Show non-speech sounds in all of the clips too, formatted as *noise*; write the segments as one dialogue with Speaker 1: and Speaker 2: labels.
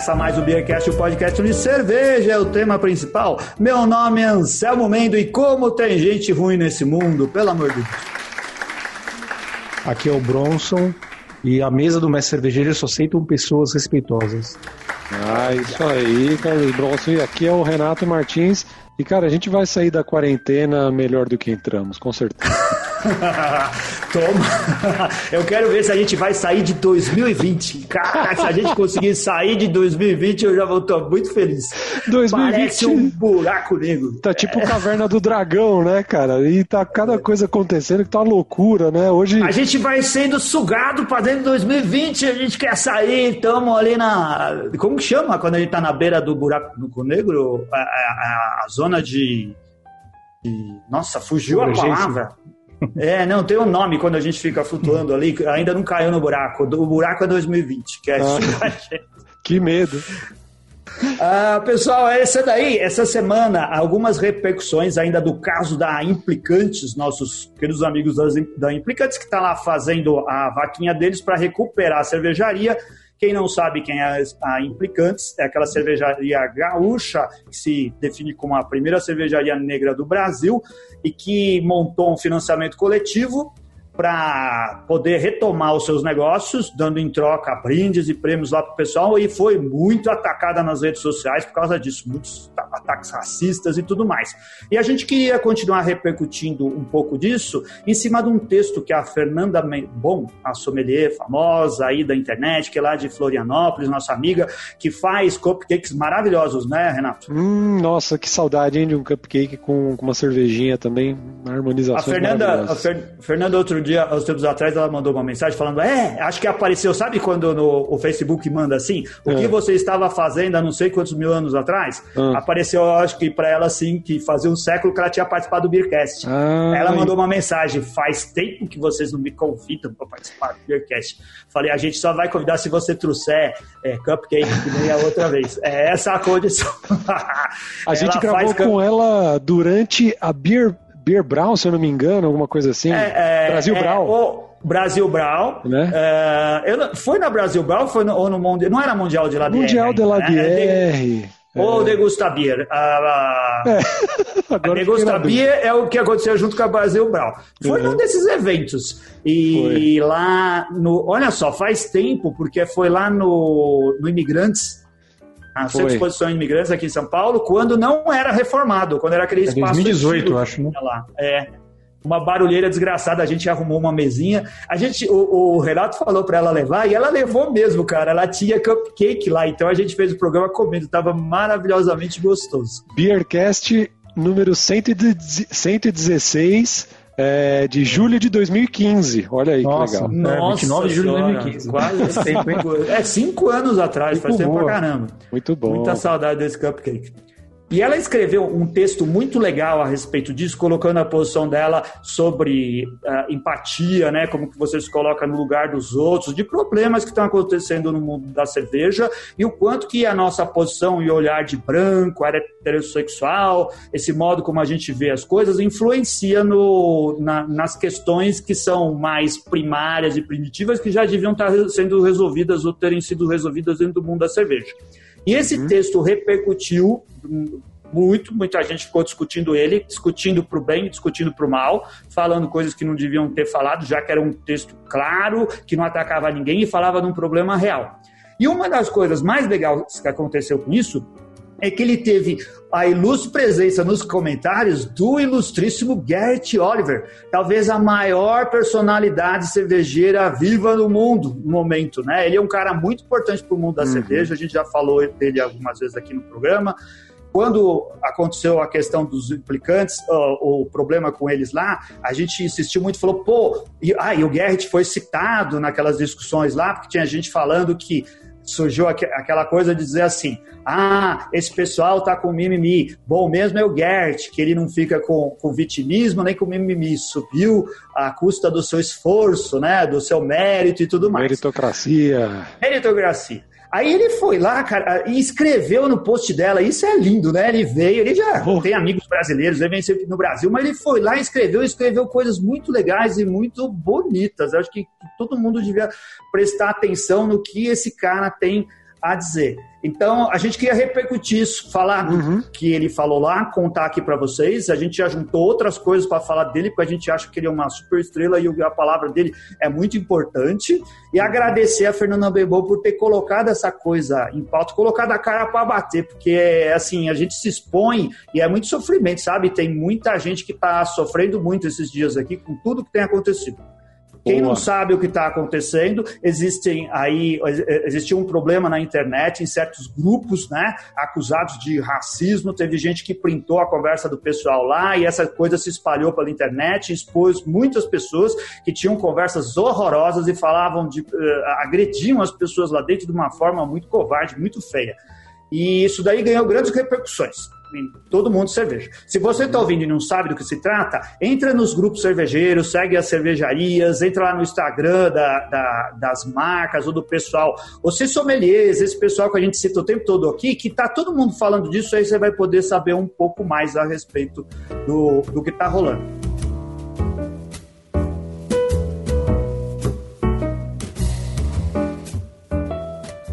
Speaker 1: Começa mais o Beercast, o podcast onde cerveja é o tema principal. Meu nome é Anselmo Mendo e como tem gente ruim nesse mundo, pelo amor de Deus.
Speaker 2: Aqui é o Bronson e a mesa do mestre cervejeiro só aceitam pessoas respeitosas.
Speaker 3: Ah, isso aí, Carlos Bronson. E aqui é o Renato Martins. E, cara, a gente vai sair da quarentena melhor do que entramos, com certeza. *laughs*
Speaker 1: Toma! Eu quero ver se a gente vai sair de 2020. Cara, se a gente conseguir sair de 2020, eu já vou estar muito feliz. 2020 Parece um buraco negro.
Speaker 3: Tá tipo é. Caverna do Dragão, né, cara? E tá cada coisa acontecendo que tá uma loucura, né? Hoje.
Speaker 1: A gente vai sendo sugado pra dentro de 2020, a gente quer sair, estamos ali na. Como que chama quando a gente tá na beira do buraco negro? A, a, a zona de. de... Nossa, fugiu a palavra. É, não, tem um nome quando a gente fica flutuando ali, ainda não caiu no buraco. O buraco é 2020, que é ah,
Speaker 3: Que medo.
Speaker 1: Ah, pessoal, essa daí, essa semana, algumas repercussões ainda do caso da Implicantes, nossos queridos amigos das, da Implicantes, que está lá fazendo a vaquinha deles para recuperar a cervejaria. Quem não sabe quem é a Implicantes, é aquela cervejaria gaúcha, que se define como a primeira cervejaria negra do Brasil e que montou um financiamento coletivo para poder retomar os seus negócios, dando em troca brindes e prêmios lá para o pessoal, e foi muito atacada nas redes sociais por causa disso, muitos ataques racistas e tudo mais. E a gente queria continuar repercutindo um pouco disso em cima de um texto que a Fernanda Bom, a sommelier famosa aí da internet, que é lá de Florianópolis, nossa amiga, que faz cupcakes maravilhosos, né, Renato?
Speaker 3: Hum, nossa, que saudade, hein, de um cupcake com, com uma cervejinha também, uma harmonização. A
Speaker 1: Fernanda, a Fer, Fernanda outro dia uns tempos atrás, ela mandou uma mensagem falando: É, acho que apareceu, sabe quando no, o Facebook manda assim? O é. que você estava fazendo há não sei quantos mil anos atrás? Ah. Apareceu, acho que para ela assim, que fazia um século que ela tinha participado do Beercast. Ah, ela mandou uma mensagem: Faz tempo que vocês não me convidam para participar do Beercast. Falei: A gente só vai convidar se você trouxer é, cupcake, que nem a outra vez. É essa a condição.
Speaker 3: a gente gravou com ela durante a Beer Beer Brown, se eu não me engano, alguma coisa assim. É,
Speaker 1: é, Brasil é, Brown. O Brasil Brown. Né? É, eu, foi na Brasil Brown foi no, ou no Mundial? Não era Mundial de Labier.
Speaker 3: Mundial de Labier.
Speaker 1: Né? Ou Degusta Beer. A, a Degusta Beer é o que aconteceu junto com a Brasil Brown. Foi uhum. num desses eventos. E foi. lá no. Olha só, faz tempo, porque foi lá no, no Imigrantes a de Exposição Imigrantes aqui em São Paulo, quando não era reformado, quando era aquele é espaço.
Speaker 3: 2018, eu acho, né?
Speaker 1: Lá. É. Uma barulheira desgraçada, a gente arrumou uma mesinha. A gente, o, o Renato falou para ela levar e ela levou mesmo, cara. Ela tinha cupcake lá, então a gente fez o programa comendo, tava maravilhosamente gostoso.
Speaker 3: Beercast número 116 é, de julho de 2015. Olha aí
Speaker 1: Nossa,
Speaker 3: que legal.
Speaker 1: Nossa, é, 29 de julho de 2015. Quase *laughs* tempo? É, cinco anos atrás, Muito faz tempo pra caramba.
Speaker 3: Muito bom.
Speaker 1: Muita saudade desse cupcake. E ela escreveu um texto muito legal a respeito disso, colocando a posição dela sobre uh, empatia, né, como que você se coloca no lugar dos outros, de problemas que estão acontecendo no mundo da cerveja e o quanto que a nossa posição e olhar de branco, heterossexual, esse modo como a gente vê as coisas, influencia no, na, nas questões que são mais primárias e primitivas que já deviam estar sendo resolvidas ou terem sido resolvidas dentro do mundo da cerveja. E esse uhum. texto repercutiu muito, muita gente ficou discutindo ele, discutindo para o bem, discutindo para o mal, falando coisas que não deviam ter falado, já que era um texto claro, que não atacava ninguém e falava de um problema real. E uma das coisas mais legais que aconteceu com isso é que ele teve a ilustre presença nos comentários do ilustríssimo Garrett Oliver, talvez a maior personalidade cervejeira viva no mundo no momento, né? Ele é um cara muito importante para o mundo da uhum. cerveja, a gente já falou dele algumas vezes aqui no programa. Quando aconteceu a questão dos implicantes, o, problema com eles lá, a gente insistiu muito, falou, pô, e, ah, e o Garrett foi citado naquelas discussões lá, porque tinha gente falando que surgiu aquela coisa de dizer assim: ah, esse pessoal tá com mimimi. Bom, mesmo é o Gert, que ele não fica com, com vitimismo nem com mimimi. Subiu à custa do seu esforço, né? Do seu mérito e tudo mais.
Speaker 3: Meritocracia.
Speaker 1: Meritocracia. Aí ele foi lá, cara, e escreveu no post dela. Isso é lindo, né? Ele veio, ele já oh. tem amigos brasileiros, ele venceu aqui no Brasil, mas ele foi lá e escreveu, escreveu coisas muito legais e muito bonitas. Eu acho que todo mundo devia prestar atenção no que esse cara tem a dizer. Então, a gente queria repercutir isso, falar uhum. que ele falou lá, contar aqui para vocês. A gente já juntou outras coisas para falar dele, porque a gente acha que ele é uma super estrela e a palavra dele é muito importante. E agradecer a Fernanda Bebol por ter colocado essa coisa em pauta, colocado a cara para bater, porque assim, a gente se expõe e é muito sofrimento, sabe? Tem muita gente que está sofrendo muito esses dias aqui com tudo que tem acontecido. Quem não sabe o que está acontecendo, existem aí existe um problema na internet em certos grupos, né, acusados de racismo. Teve gente que printou a conversa do pessoal lá e essa coisa se espalhou pela internet, expôs muitas pessoas que tinham conversas horrorosas e falavam de uh, agrediam as pessoas lá dentro de uma forma muito covarde, muito feia. E isso daí ganhou grandes repercussões todo mundo cerveja. Se você está ouvindo e não sabe do que se trata, entra nos grupos cervejeiros, segue as cervejarias, entra lá no Instagram da, da, das marcas ou do pessoal, você sommeliers, esse pessoal que a gente cita o tempo todo aqui, que está todo mundo falando disso, aí você vai poder saber um pouco mais a respeito do, do que está rolando.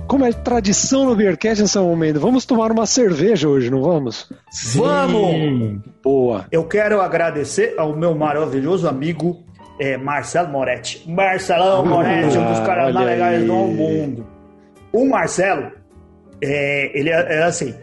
Speaker 3: Como é tradição no Beercast nesse momento, vamos tomar uma cerveja hoje, não vamos?
Speaker 1: Sim. Vamos! Boa! Eu quero agradecer ao meu maravilhoso amigo é, Marcelo Moretti. Marcelão Moretti, um dos caras mais legais do mundo. O Marcelo, é, ele é, é assim,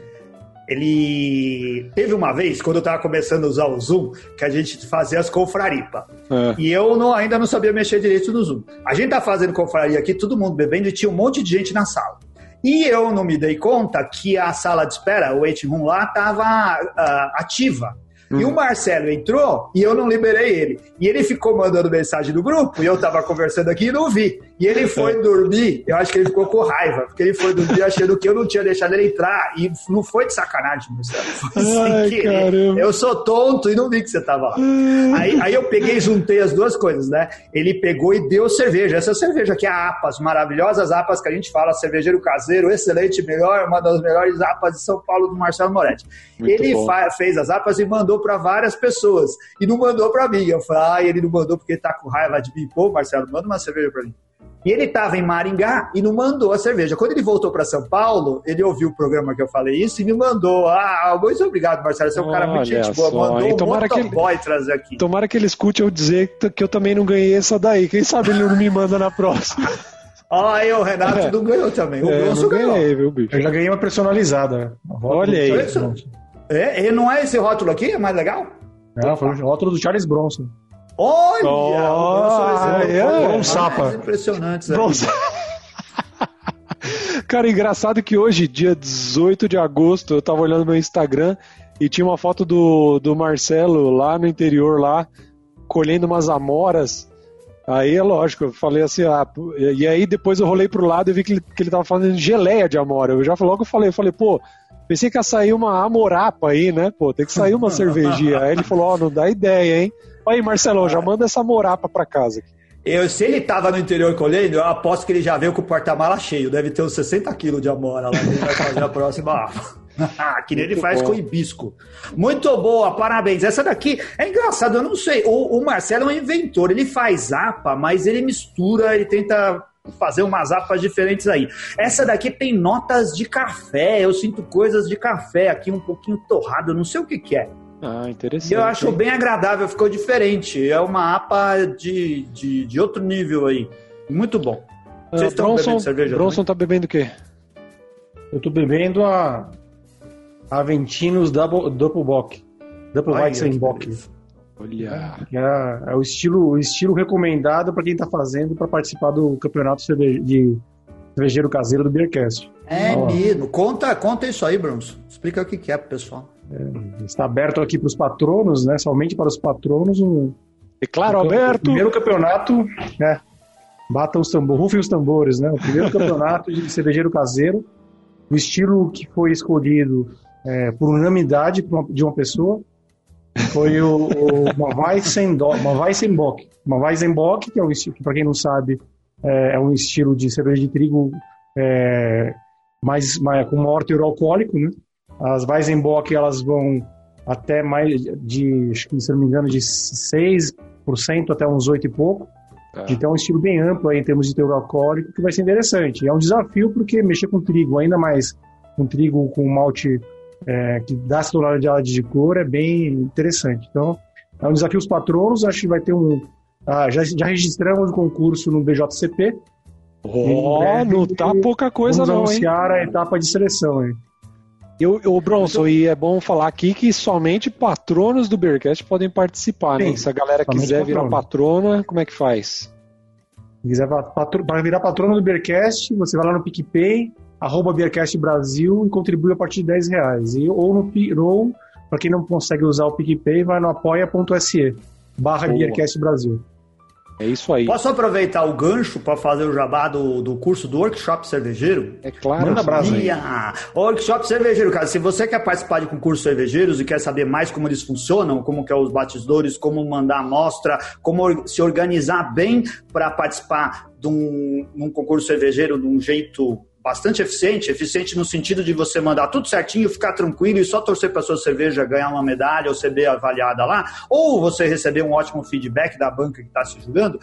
Speaker 1: ele teve uma vez, quando eu estava começando a usar o Zoom, que a gente fazia as confraripa. É. E eu não, ainda não sabia mexer direito no Zoom. A gente tá fazendo confraria aqui, todo mundo bebendo, e tinha um monte de gente na sala. E eu não me dei conta que a sala de espera, o waiting room lá, estava uh, ativa. Hum. E o Marcelo entrou e eu não liberei ele. E ele ficou mandando mensagem no grupo e eu tava conversando aqui e não vi. E ele foi dormir, eu acho que ele ficou com raiva, porque ele foi dormir achando que eu não tinha deixado ele entrar. E não foi de sacanagem, Marcelo. Foi Ai, sem querer. Eu sou tonto e não vi que você tava lá. Aí, aí eu peguei e juntei as duas coisas, né? Ele pegou e deu cerveja. Essa cerveja aqui é a Apas, maravilhosas Apas que a gente fala, cervejeiro caseiro, excelente, melhor, uma das melhores Apas de São Paulo do Marcelo Moretti. Muito ele fez as Apas e mandou para várias pessoas. E não mandou para mim. Eu falei, ah, ele não mandou porque tá com raiva de mim. Pô, Marcelo, manda uma cerveja para mim. E ele estava em Maringá e não mandou a cerveja. Quando ele voltou para São Paulo, ele ouviu o programa que eu falei isso e me mandou. Ah, muito obrigado, Marcelo. Você é um cara muito gente boa. Mandou um tomara que ele, boy trazer aqui.
Speaker 3: Tomara que ele escute eu dizer que eu também não ganhei essa daí. Quem sabe ele não me manda na próxima.
Speaker 1: Ó, aí o Renato é. não ganhou também. O é, Bronson ganhou. Ganhei,
Speaker 2: viu, bicho? Eu já ganhei uma personalizada.
Speaker 3: Olha aí.
Speaker 1: É, e não é esse rótulo aqui? É mais legal?
Speaker 2: Não, foi o rótulo do Charles Bronson.
Speaker 1: Olha!
Speaker 3: Oh, é, é,
Speaker 1: um sapa. Impressionantes. *laughs*
Speaker 3: Cara, engraçado que hoje, dia 18 de agosto, eu tava olhando meu Instagram e tinha uma foto do, do Marcelo lá no interior, lá, colhendo umas amoras. Aí é lógico, eu falei assim, ah, e aí depois eu rolei pro lado e vi que ele, que ele tava falando geleia de amora. Eu já logo eu falei, eu falei, pô, pensei que ia sair uma amorapa aí, né? Pô, tem que sair uma *laughs* cervejinha. Aí ele falou, ó, oh, não dá ideia, hein? Aí, Marcelo, já manda essa morapa pra casa.
Speaker 1: Eu, se ele tava no interior colhendo, eu aposto que ele já veio com o porta-mala cheio. Deve ter uns 60 quilos de amora lá. Ele vai fazer a próxima APA. *laughs* que nem ele faz bom. com hibisco. Muito boa, parabéns. Essa daqui é engraçado, eu não sei. O, o Marcelo é um inventor, ele faz APA, mas ele mistura, ele tenta fazer umas apas diferentes aí. Essa daqui tem notas de café, eu sinto coisas de café aqui um pouquinho torrado, não sei o que, que é.
Speaker 3: Ah, interessante. E
Speaker 1: eu acho bem agradável, ficou diferente. É uma APA de, de, de outro nível aí. Muito bom.
Speaker 3: Ah, Vocês estão Bronson, bebendo cerveja? Bronson também? tá bebendo o quê?
Speaker 2: Eu tô bebendo a Aventinos Double, Double Bock. Double Weizenbock.
Speaker 3: Olha.
Speaker 2: Que é, é, o, estilo, o estilo recomendado para quem tá fazendo para participar do campeonato de cervejeiro caseiro do Beercast.
Speaker 1: É mesmo. Conta, conta isso aí, Bronson. Explica o que é pro pessoal.
Speaker 2: É, está aberto aqui para os patronos, né? Somente para os patronos. Um,
Speaker 3: e claro, então, aberto. O
Speaker 2: primeiro campeonato, né? Batam os tambores, rufem os tambores, né? O primeiro campeonato de cervejeiro caseiro. O estilo que foi escolhido é, por unanimidade de uma pessoa foi o, o. Uma Weizenbock, que é um estilo que, para quem não sabe, é, é, um estilo de cerveja de trigo é, mais, mais com maior teor alcoólico, né? As Weizenbock elas vão até mais de, acho que, se não me engano, de 6% até uns 8 e pouco. É. De ter um estilo bem amplo aí em termos de teor alcoólico, que vai ser interessante. É um desafio porque mexer com trigo, ainda mais com trigo com malte é, que dá essa tonalidade de cor, é bem interessante. Então, é um desafio os patronos, acho que vai ter um... Ah, já, já registramos o concurso no BJCP.
Speaker 3: Oh, não tá pouca coisa
Speaker 2: não,
Speaker 3: anunciar
Speaker 2: hein? a etapa de seleção, hein?
Speaker 3: Eu, eu Bronson, e é bom falar aqui que somente patronos do Beercast podem participar, né? Sim, Se a galera quiser virar patrona, como é que faz?
Speaker 2: Se quiser para virar patrona do Beercast, você vai lá no PicPay, arroba Beercast Brasil e contribui a partir de 10 reais. E, ou no ou, para quem não consegue usar o PicPay, vai no apoia.se barra Beercast Brasil.
Speaker 3: É isso aí.
Speaker 1: Posso aproveitar o gancho para fazer o jabá do, do curso do workshop cervejeiro?
Speaker 3: É claro.
Speaker 1: Manda abraço aí. Workshop cervejeiro, cara. Se você quer participar de concursos cervejeiros e quer saber mais como eles funcionam, como que é os batidores, como mandar amostra, como se organizar bem para participar de um, um concurso cervejeiro de um jeito bastante eficiente, eficiente no sentido de você mandar tudo certinho, ficar tranquilo e só torcer para sua cerveja ganhar uma medalha ou ser bem avaliada lá, ou você receber um ótimo feedback da banca que está se julgando,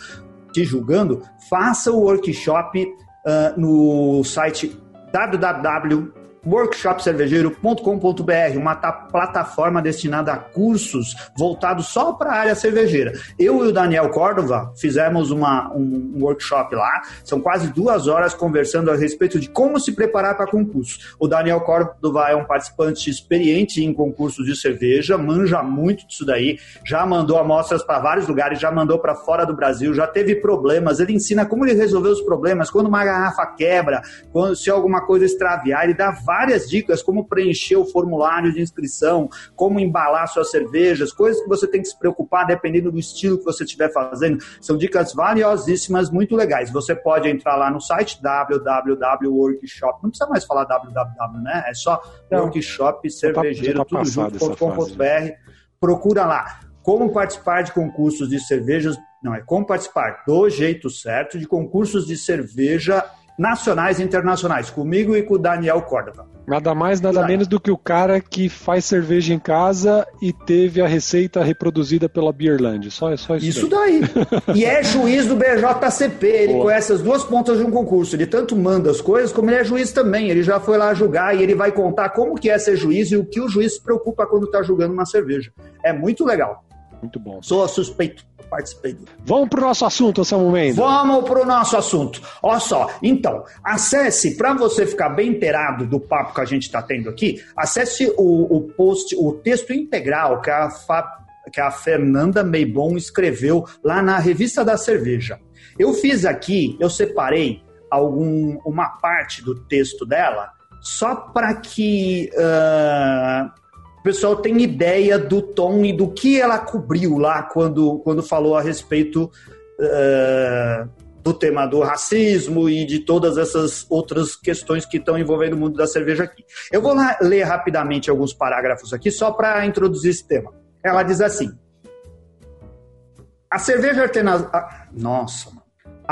Speaker 1: te julgando, faça o workshop uh, no site www workshopcervejeiro.com.br, uma plataforma destinada a cursos voltados só para a área cervejeira. Eu e o Daniel Córdova fizemos uma, um, workshop lá, são quase duas horas conversando a respeito de como se preparar para concursos. O Daniel Córdova é um participante experiente em concursos de cerveja, manja muito disso daí, já mandou amostras para vários lugares, já mandou para fora do Brasil, já teve problemas, ele ensina como ele resolveu os problemas, quando uma garrafa quebra, quando se alguma coisa extraviar, ele dá várias dicas como preencher o formulário de inscrição, como embalar suas cervejas, coisas que você tem que se preocupar dependendo do estilo que você estiver fazendo. São dicas valiosíssimas, muito legais. Você pode entrar lá no site www.workshop, não precisa mais falar www, né? É só não, workshop cervejeiro, tudo junto.com.br. Procura lá. Como participar de concursos de cervejas? Não, é como participar do jeito certo de concursos de cerveja nacionais e internacionais, comigo e com o Daniel Córdova.
Speaker 3: Nada mais, nada menos do que o cara que faz cerveja em casa e teve a receita reproduzida pela Beerland. Só, só isso.
Speaker 1: Isso daí. daí. *laughs* e é juiz do BJCP. Ele Pô. conhece as duas pontas de um concurso. Ele tanto manda as coisas, como ele é juiz também. Ele já foi lá julgar e ele vai contar como que é ser juiz e o que o juiz se preocupa quando está julgando uma cerveja. É muito legal.
Speaker 3: Muito bom.
Speaker 1: Sou suspeito participei.
Speaker 3: Vamos para o nosso assunto, Samuel Mendes.
Speaker 1: Vamos para o nosso assunto. Olha só, então, acesse, para você ficar bem inteirado do papo que a gente está tendo aqui, acesse o, o post, o texto integral que a, que a Fernanda Meibon escreveu lá na Revista da Cerveja. Eu fiz aqui, eu separei algum, uma parte do texto dela só para que uh, o pessoal tem ideia do tom e do que ela cobriu lá quando, quando falou a respeito uh, do tema do racismo e de todas essas outras questões que estão envolvendo o mundo da cerveja aqui. Eu vou lá ler rapidamente alguns parágrafos aqui só para introduzir esse tema. Ela diz assim: a cerveja artesanal. Nossa,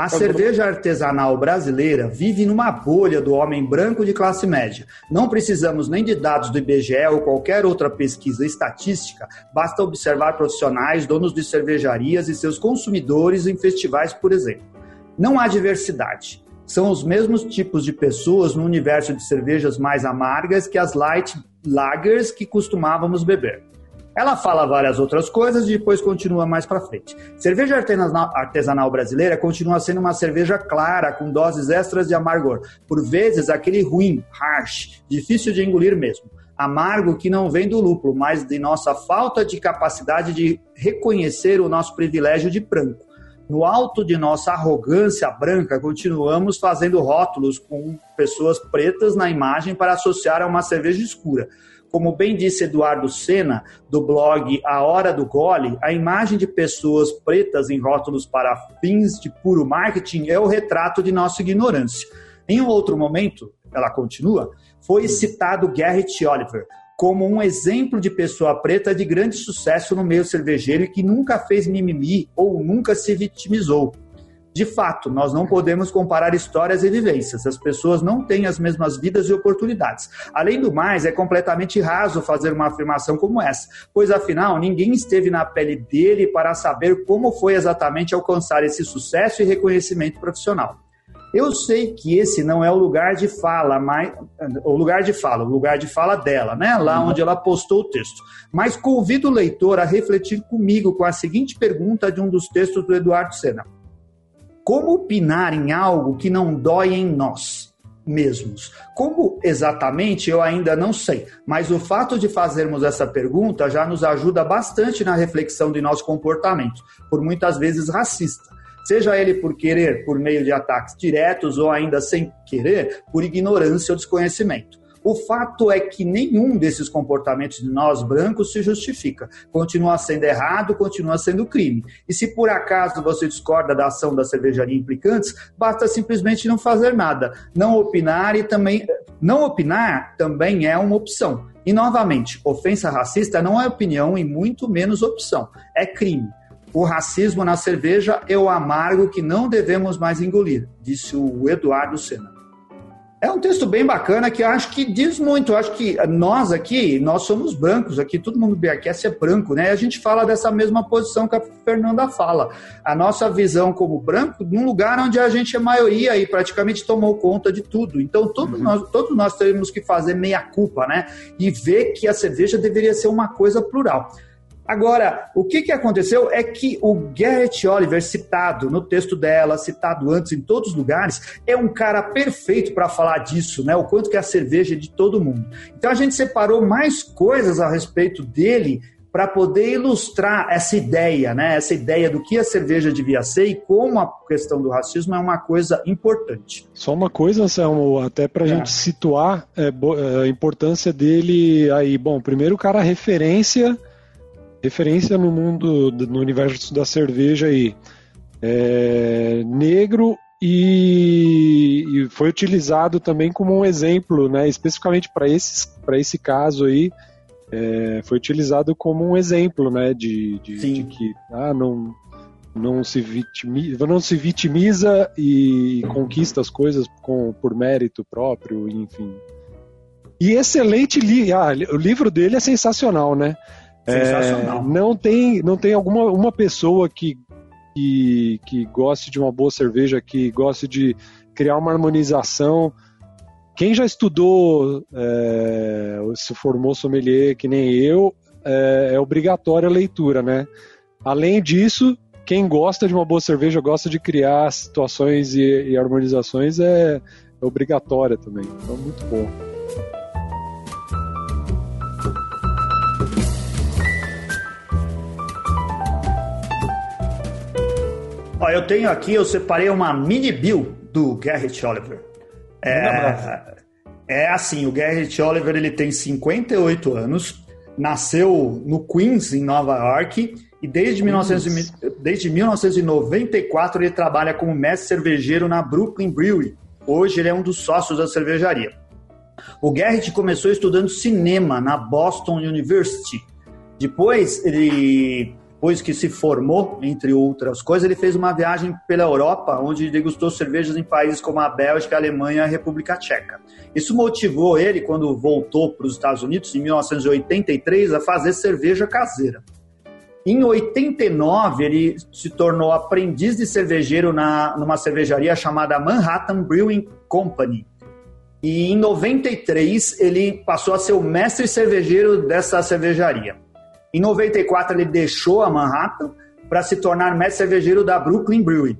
Speaker 1: a cerveja artesanal brasileira vive numa bolha do homem branco de classe média. Não precisamos nem de dados do IBGE ou qualquer outra pesquisa estatística, basta observar profissionais, donos de cervejarias e seus consumidores em festivais, por exemplo. Não há diversidade. São os mesmos tipos de pessoas no universo de cervejas mais amargas que as light lagers que costumávamos beber. Ela fala várias outras coisas e depois continua mais para frente. Cerveja artesanal brasileira continua sendo uma cerveja clara, com doses extras de amargor. Por vezes, aquele ruim, harsh, difícil de engolir mesmo. Amargo que não vem do lúpulo, mas de nossa falta de capacidade de reconhecer o nosso privilégio de branco. No alto de nossa arrogância branca, continuamos fazendo rótulos com pessoas pretas na imagem para associar a uma cerveja escura como bem disse Eduardo Sena, do blog A Hora do Gole, a imagem de pessoas pretas em rótulos para fins de puro marketing é o retrato de nossa ignorância. Em um outro momento, ela continua, foi citado Garrett Oliver como um exemplo de pessoa preta de grande sucesso no meio cervejeiro e que nunca fez mimimi ou nunca se vitimizou. De fato, nós não podemos comparar histórias e vivências. As pessoas não têm as mesmas vidas e oportunidades. Além do mais, é completamente raso fazer uma afirmação como essa, pois afinal, ninguém esteve na pele dele para saber como foi exatamente alcançar esse sucesso e reconhecimento profissional. Eu sei que esse não é o lugar de fala, mas o lugar de fala, o lugar de fala dela, né? Lá uhum. onde ela postou o texto. Mas convido o leitor a refletir comigo com a seguinte pergunta de um dos textos do Eduardo Sena. Como opinar em algo que não dói em nós mesmos? Como exatamente eu ainda não sei, mas o fato de fazermos essa pergunta já nos ajuda bastante na reflexão de nosso comportamento, por muitas vezes racista seja ele por querer, por meio de ataques diretos ou ainda sem querer, por ignorância ou desconhecimento. O fato é que nenhum desses comportamentos de nós brancos se justifica. Continua sendo errado, continua sendo crime. E se por acaso você discorda da ação da cervejaria implicantes, basta simplesmente não fazer nada. Não opinar e também não opinar também é uma opção. E novamente, ofensa racista não é opinião e muito menos opção, é crime. O racismo na cerveja é o amargo que não devemos mais engolir, disse o Eduardo Sena. É um texto bem bacana que eu acho que diz muito. Eu acho que nós aqui, nós somos brancos aqui, todo mundo do BRQS é branco, né? A gente fala dessa mesma posição que a Fernanda fala. A nossa visão como branco, num lugar onde a gente é maioria e praticamente tomou conta de tudo. Então, todos, uhum. nós, todos nós temos que fazer meia-culpa, né? E ver que a cerveja deveria ser uma coisa plural. Agora, o que, que aconteceu é que o Garrett Oliver, citado no texto dela, citado antes em todos os lugares, é um cara perfeito para falar disso, né? O quanto que é a cerveja é de todo mundo. Então a gente separou mais coisas a respeito dele para poder ilustrar essa ideia, né? Essa ideia do que a cerveja devia ser e como a questão do racismo é uma coisa importante.
Speaker 3: Só uma coisa, Selmo, até para a é. gente situar é, é, a importância dele aí. Bom, primeiro o cara referência referência no mundo, no universo da cerveja aí. É, negro e, e, foi utilizado também como um exemplo, né, especificamente para esse caso aí, é, foi utilizado como um exemplo né, de, de, de que ah, não, não, se vitimiza, não se vitimiza e conquista as coisas com, por mérito próprio, enfim. E excelente li ah, o livro dele é sensacional, né? É, não tem, não tem alguma uma pessoa que, que, que goste de uma boa cerveja, que goste de criar uma harmonização. Quem já estudou, é, se formou sommelier, que nem eu, é, é obrigatória a leitura, né? Além disso, quem gosta de uma boa cerveja, gosta de criar situações e, e harmonizações, é, é obrigatória também. Então, muito bom.
Speaker 1: Ó, eu tenho aqui, eu separei uma mini bill do Garrett Oliver. É, é assim, o Garrett Oliver ele tem 58 anos, nasceu no Queens, em Nova York, e desde, 1900, desde 1994 ele trabalha como mestre cervejeiro na Brooklyn Brewery. Hoje ele é um dos sócios da cervejaria. O Garrett começou estudando cinema na Boston University. Depois ele depois que se formou, entre outras coisas, ele fez uma viagem pela Europa, onde degustou cervejas em países como a Bélgica, a Alemanha e a República Tcheca. Isso motivou ele, quando voltou para os Estados Unidos, em 1983, a fazer cerveja caseira. Em 89, ele se tornou aprendiz de cervejeiro na, numa cervejaria chamada Manhattan Brewing Company. E em 93, ele passou a ser o mestre cervejeiro dessa cervejaria. Em 94, ele deixou a Manhattan para se tornar mestre cervejeiro da Brooklyn Brewery.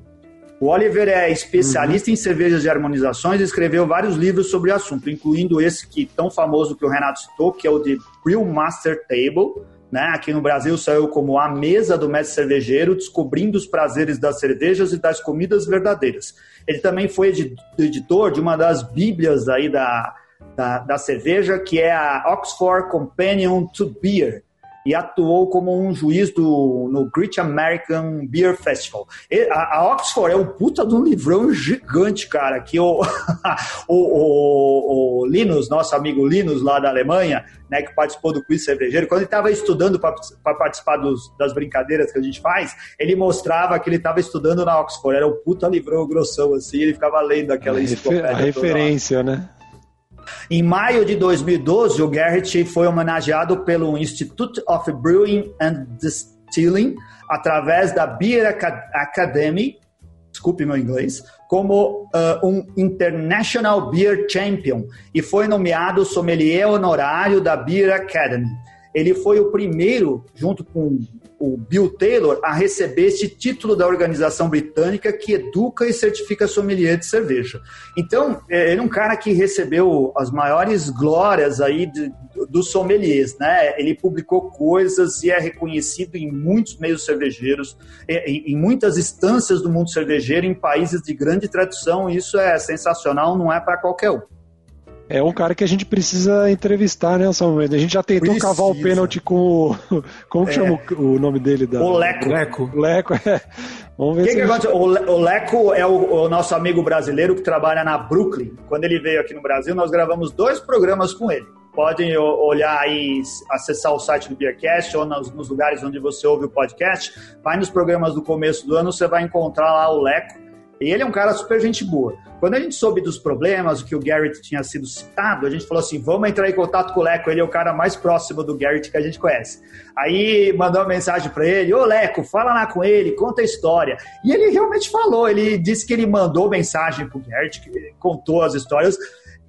Speaker 1: O Oliver é especialista uhum. em cervejas de harmonizações e escreveu vários livros sobre o assunto, incluindo esse que tão famoso que o Renato citou, que é o de Brew Master Table. Né? Aqui no Brasil saiu como A Mesa do Mestre Cervejeiro, descobrindo os prazeres das cervejas e das comidas verdadeiras. Ele também foi editor de uma das bíblias aí da, da, da cerveja, que é a Oxford Companion to Beer, e atuou como um juiz do, no Great American Beer Festival. E, a, a, Oxford é um puta de um livrão gigante, cara, que o, *laughs* o, o, o, Linus, nosso amigo Linus lá da Alemanha, né, que participou do quiz cervejeiro, quando ele estava estudando para participar dos, das brincadeiras que a gente faz, ele mostrava que ele estava estudando na Oxford, era um puta livrão grossão assim, ele ficava lendo aquela
Speaker 3: enciclopédia. A referência, né?
Speaker 1: Em maio de 2012, o Garrett foi homenageado pelo Institute of Brewing and Distilling, através da Beer Academy, desculpe meu inglês, como uh, um International Beer Champion e foi nomeado sommelier honorário da Beer Academy. Ele foi o primeiro, junto com o Bill Taylor a receber esse título da organização britânica que educa e certifica sommelier de cerveja. Então, é, ele é um cara que recebeu as maiores glórias aí de, dos sommeliers, né? Ele publicou coisas e é reconhecido em muitos meios cervejeiros, em, em muitas instâncias do mundo cervejeiro, em países de grande tradição. Isso é sensacional, não é para qualquer um.
Speaker 3: É um cara que a gente precisa entrevistar, né, Samuel? A gente já tentou precisa. cavar o pênalti com o. *laughs* Como que é. chama o nome dele? Da...
Speaker 1: O Leco.
Speaker 3: Leco. Leco, *laughs* é.
Speaker 1: Vamos ver que se que gente... O Leco é o, o, nosso amigo brasileiro que trabalha na Brooklyn. Quando ele veio aqui no Brasil, nós gravamos dois programas com ele. Podem olhar e acessar o site do Beercast ou nos, nos lugares onde você ouve o podcast. Vai nos programas do começo do ano, você vai encontrar lá o Leco e ele é um cara super gente boa. Quando a gente soube dos problemas, que o Garrett tinha sido citado, a gente falou assim: vamos entrar em contato com o Leco, ele é o cara mais próximo do Garrett que a gente conhece. Aí mandou uma mensagem para ele: Ô Leco, fala lá com ele, conta a história. E ele realmente falou, ele disse que ele mandou mensagem pro Garrett, que contou as histórias.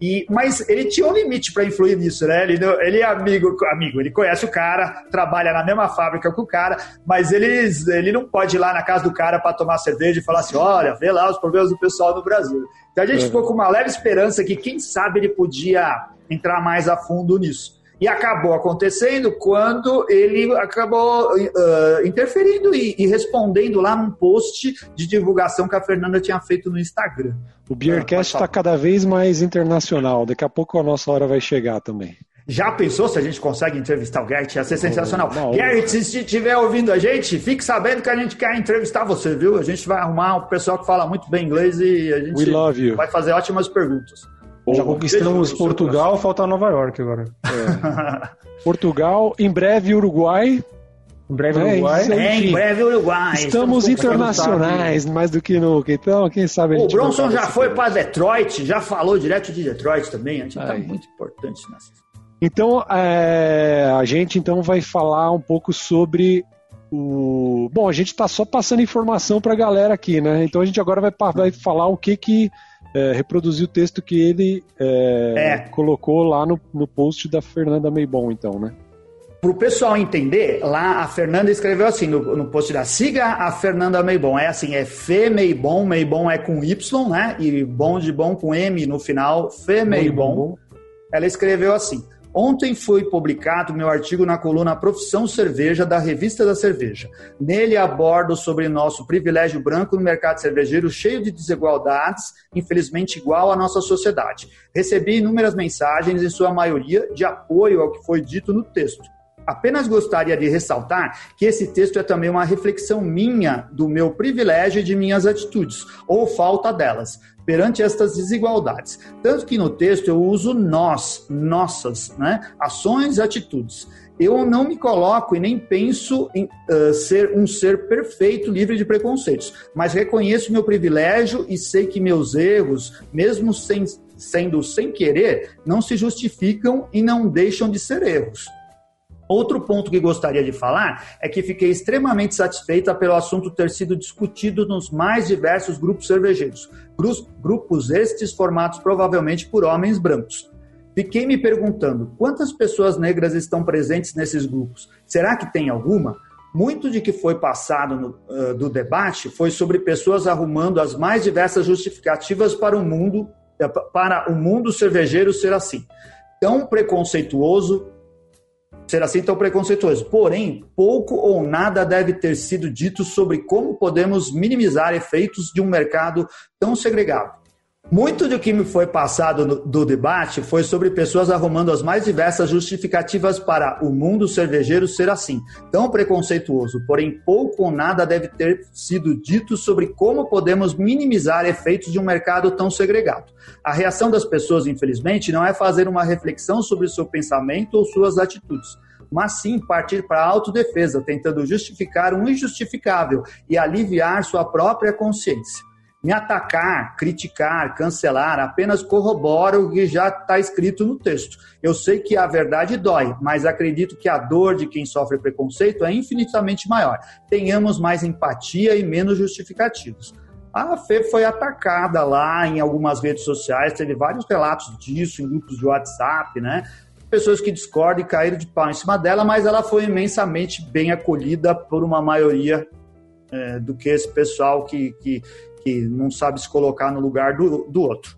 Speaker 1: E, mas ele tinha um limite para influir nisso, né? Ele, ele é amigo, amigo, ele conhece o cara, trabalha na mesma fábrica que o cara, mas ele, ele não pode ir lá na casa do cara para tomar cerveja e falar assim: olha, vê lá os problemas do pessoal no Brasil. Então a gente é. ficou com uma leve esperança que, quem sabe, ele podia entrar mais a fundo nisso. E acabou acontecendo quando ele acabou uh, interferindo e, e, respondendo lá num post de divulgação que a Fernanda tinha feito no Instagram.
Speaker 3: O Beercast está cada vez mais internacional. Daqui a pouco a nossa hora vai chegar também.
Speaker 1: Já pensou se a gente consegue entrevistar o Garrett? Ia ser sensacional. Não, Garrett, se estiver ouvindo a gente, fique sabendo que a gente quer entrevistar você, viu? A gente vai arrumar um pessoal que fala muito bem inglês e a gente vai fazer ótimas perguntas.
Speaker 2: Já conquistamos Portugal, falta Nova York agora.
Speaker 3: É. *laughs* Portugal, em breve Uruguai.
Speaker 1: Em breve é, Uruguai.
Speaker 3: É, em breve Uruguai. Estamos, Estamos internacionais, mais do que nunca. Então, quem sabe
Speaker 1: O Bronson já foi para Detroit, já falou direto de Detroit também. A gente está muito importante nessa.
Speaker 3: Então, é, a gente então vai falar um pouco sobre o. Bom, a gente está só passando informação para a galera aqui, né? Então a gente agora vai, vai falar o que que é, reproduzir o texto que ele é, é. colocou lá no, no post da Fernanda Meibon, então, né?
Speaker 1: Para o pessoal entender, lá a Fernanda escreveu assim no, no post da Siga a Fernanda Meibon. É assim, é Fê Meibon, Meibon é com Y, né? E bom de bom com M no final, Fê Meibon. Ela escreveu assim: Ontem foi publicado meu artigo na coluna Profissão Cerveja da Revista da Cerveja. Nele abordo sobre nosso privilégio branco no mercado cervejeiro cheio de desigualdades, infelizmente igual à nossa sociedade. Recebi inúmeras mensagens, em sua maioria, de apoio ao que foi dito no texto. Apenas gostaria de ressaltar que esse texto é também uma reflexão minha do meu privilégio e de minhas atitudes, ou falta delas, perante estas desigualdades. Tanto que no texto eu uso nós, nossas, né? ações e atitudes. Eu não me coloco e nem penso em uh, ser um ser perfeito, livre de preconceitos, mas reconheço meu privilégio e sei que meus erros, mesmo sem, sendo sem querer, não se justificam e não deixam de ser erros. Outro ponto que gostaria de falar é que fiquei extremamente satisfeita pelo assunto ter sido discutido nos mais diversos grupos cervejeiros, grupos estes formados provavelmente por homens brancos. Fiquei me perguntando quantas pessoas negras estão presentes nesses grupos. Será que tem alguma? Muito de que foi passado no, uh, do debate foi sobre pessoas arrumando as mais diversas justificativas para o mundo para o mundo cervejeiro ser assim, tão preconceituoso, ser assim tão preconceituoso. Porém, pouco ou nada deve ter sido dito sobre como podemos minimizar efeitos de um mercado tão segregado. Muito do que me foi passado no, do debate foi sobre pessoas arrumando as mais diversas justificativas para o mundo cervejeiro ser assim, tão preconceituoso, porém pouco ou nada deve ter sido dito sobre como podemos minimizar efeitos de um mercado tão segregado. A reação das pessoas, infelizmente, não é fazer uma reflexão sobre seu pensamento ou suas atitudes mas sim partir para a autodefesa, tentando justificar um injustificável e aliviar sua própria consciência. Me atacar, criticar, cancelar apenas corrobora o que já está escrito no texto. Eu sei que a verdade dói, mas acredito que a dor de quem sofre preconceito é infinitamente maior. Tenhamos mais empatia e menos justificativos. A Fê foi atacada lá em algumas redes sociais, teve vários relatos disso em grupos de WhatsApp, né? Pessoas que discordam e caíram de pau em cima dela, mas ela foi imensamente bem acolhida por uma maioria é, do que esse pessoal que, que que não sabe se colocar no lugar do, do outro.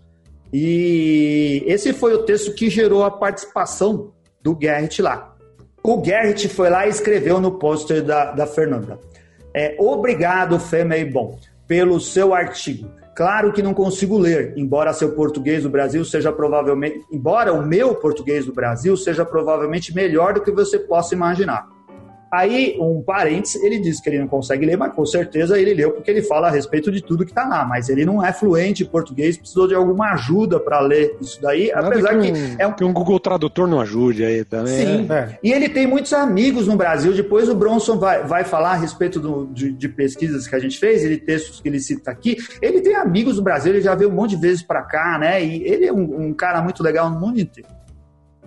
Speaker 1: E esse foi o texto que gerou a participação do Gerrit lá. O Gerrit foi lá e escreveu no pôster da, da Fernanda. É, Obrigado, Bom, pelo seu artigo. Claro que não consigo ler, embora seu português do Brasil seja provavelmente, embora o meu português do Brasil seja provavelmente melhor do que você possa imaginar. Aí, um parênteses, ele diz que ele não consegue ler, mas com certeza ele leu porque ele fala a respeito de tudo que está lá. Mas ele não é fluente em português, precisou de alguma ajuda para ler isso daí, Nada apesar que, um, que,
Speaker 3: é um... que um Google Tradutor não ajude aí também.
Speaker 1: Sim, é. e ele tem muitos amigos no Brasil. Depois o Bronson vai, vai falar a respeito do, de, de, pesquisas que a gente fez, ele textos que ele cita aqui. Ele tem amigos no Brasil, ele já veio um monte de vezes para cá, né? E ele é um, um cara muito legal no mundo inteiro.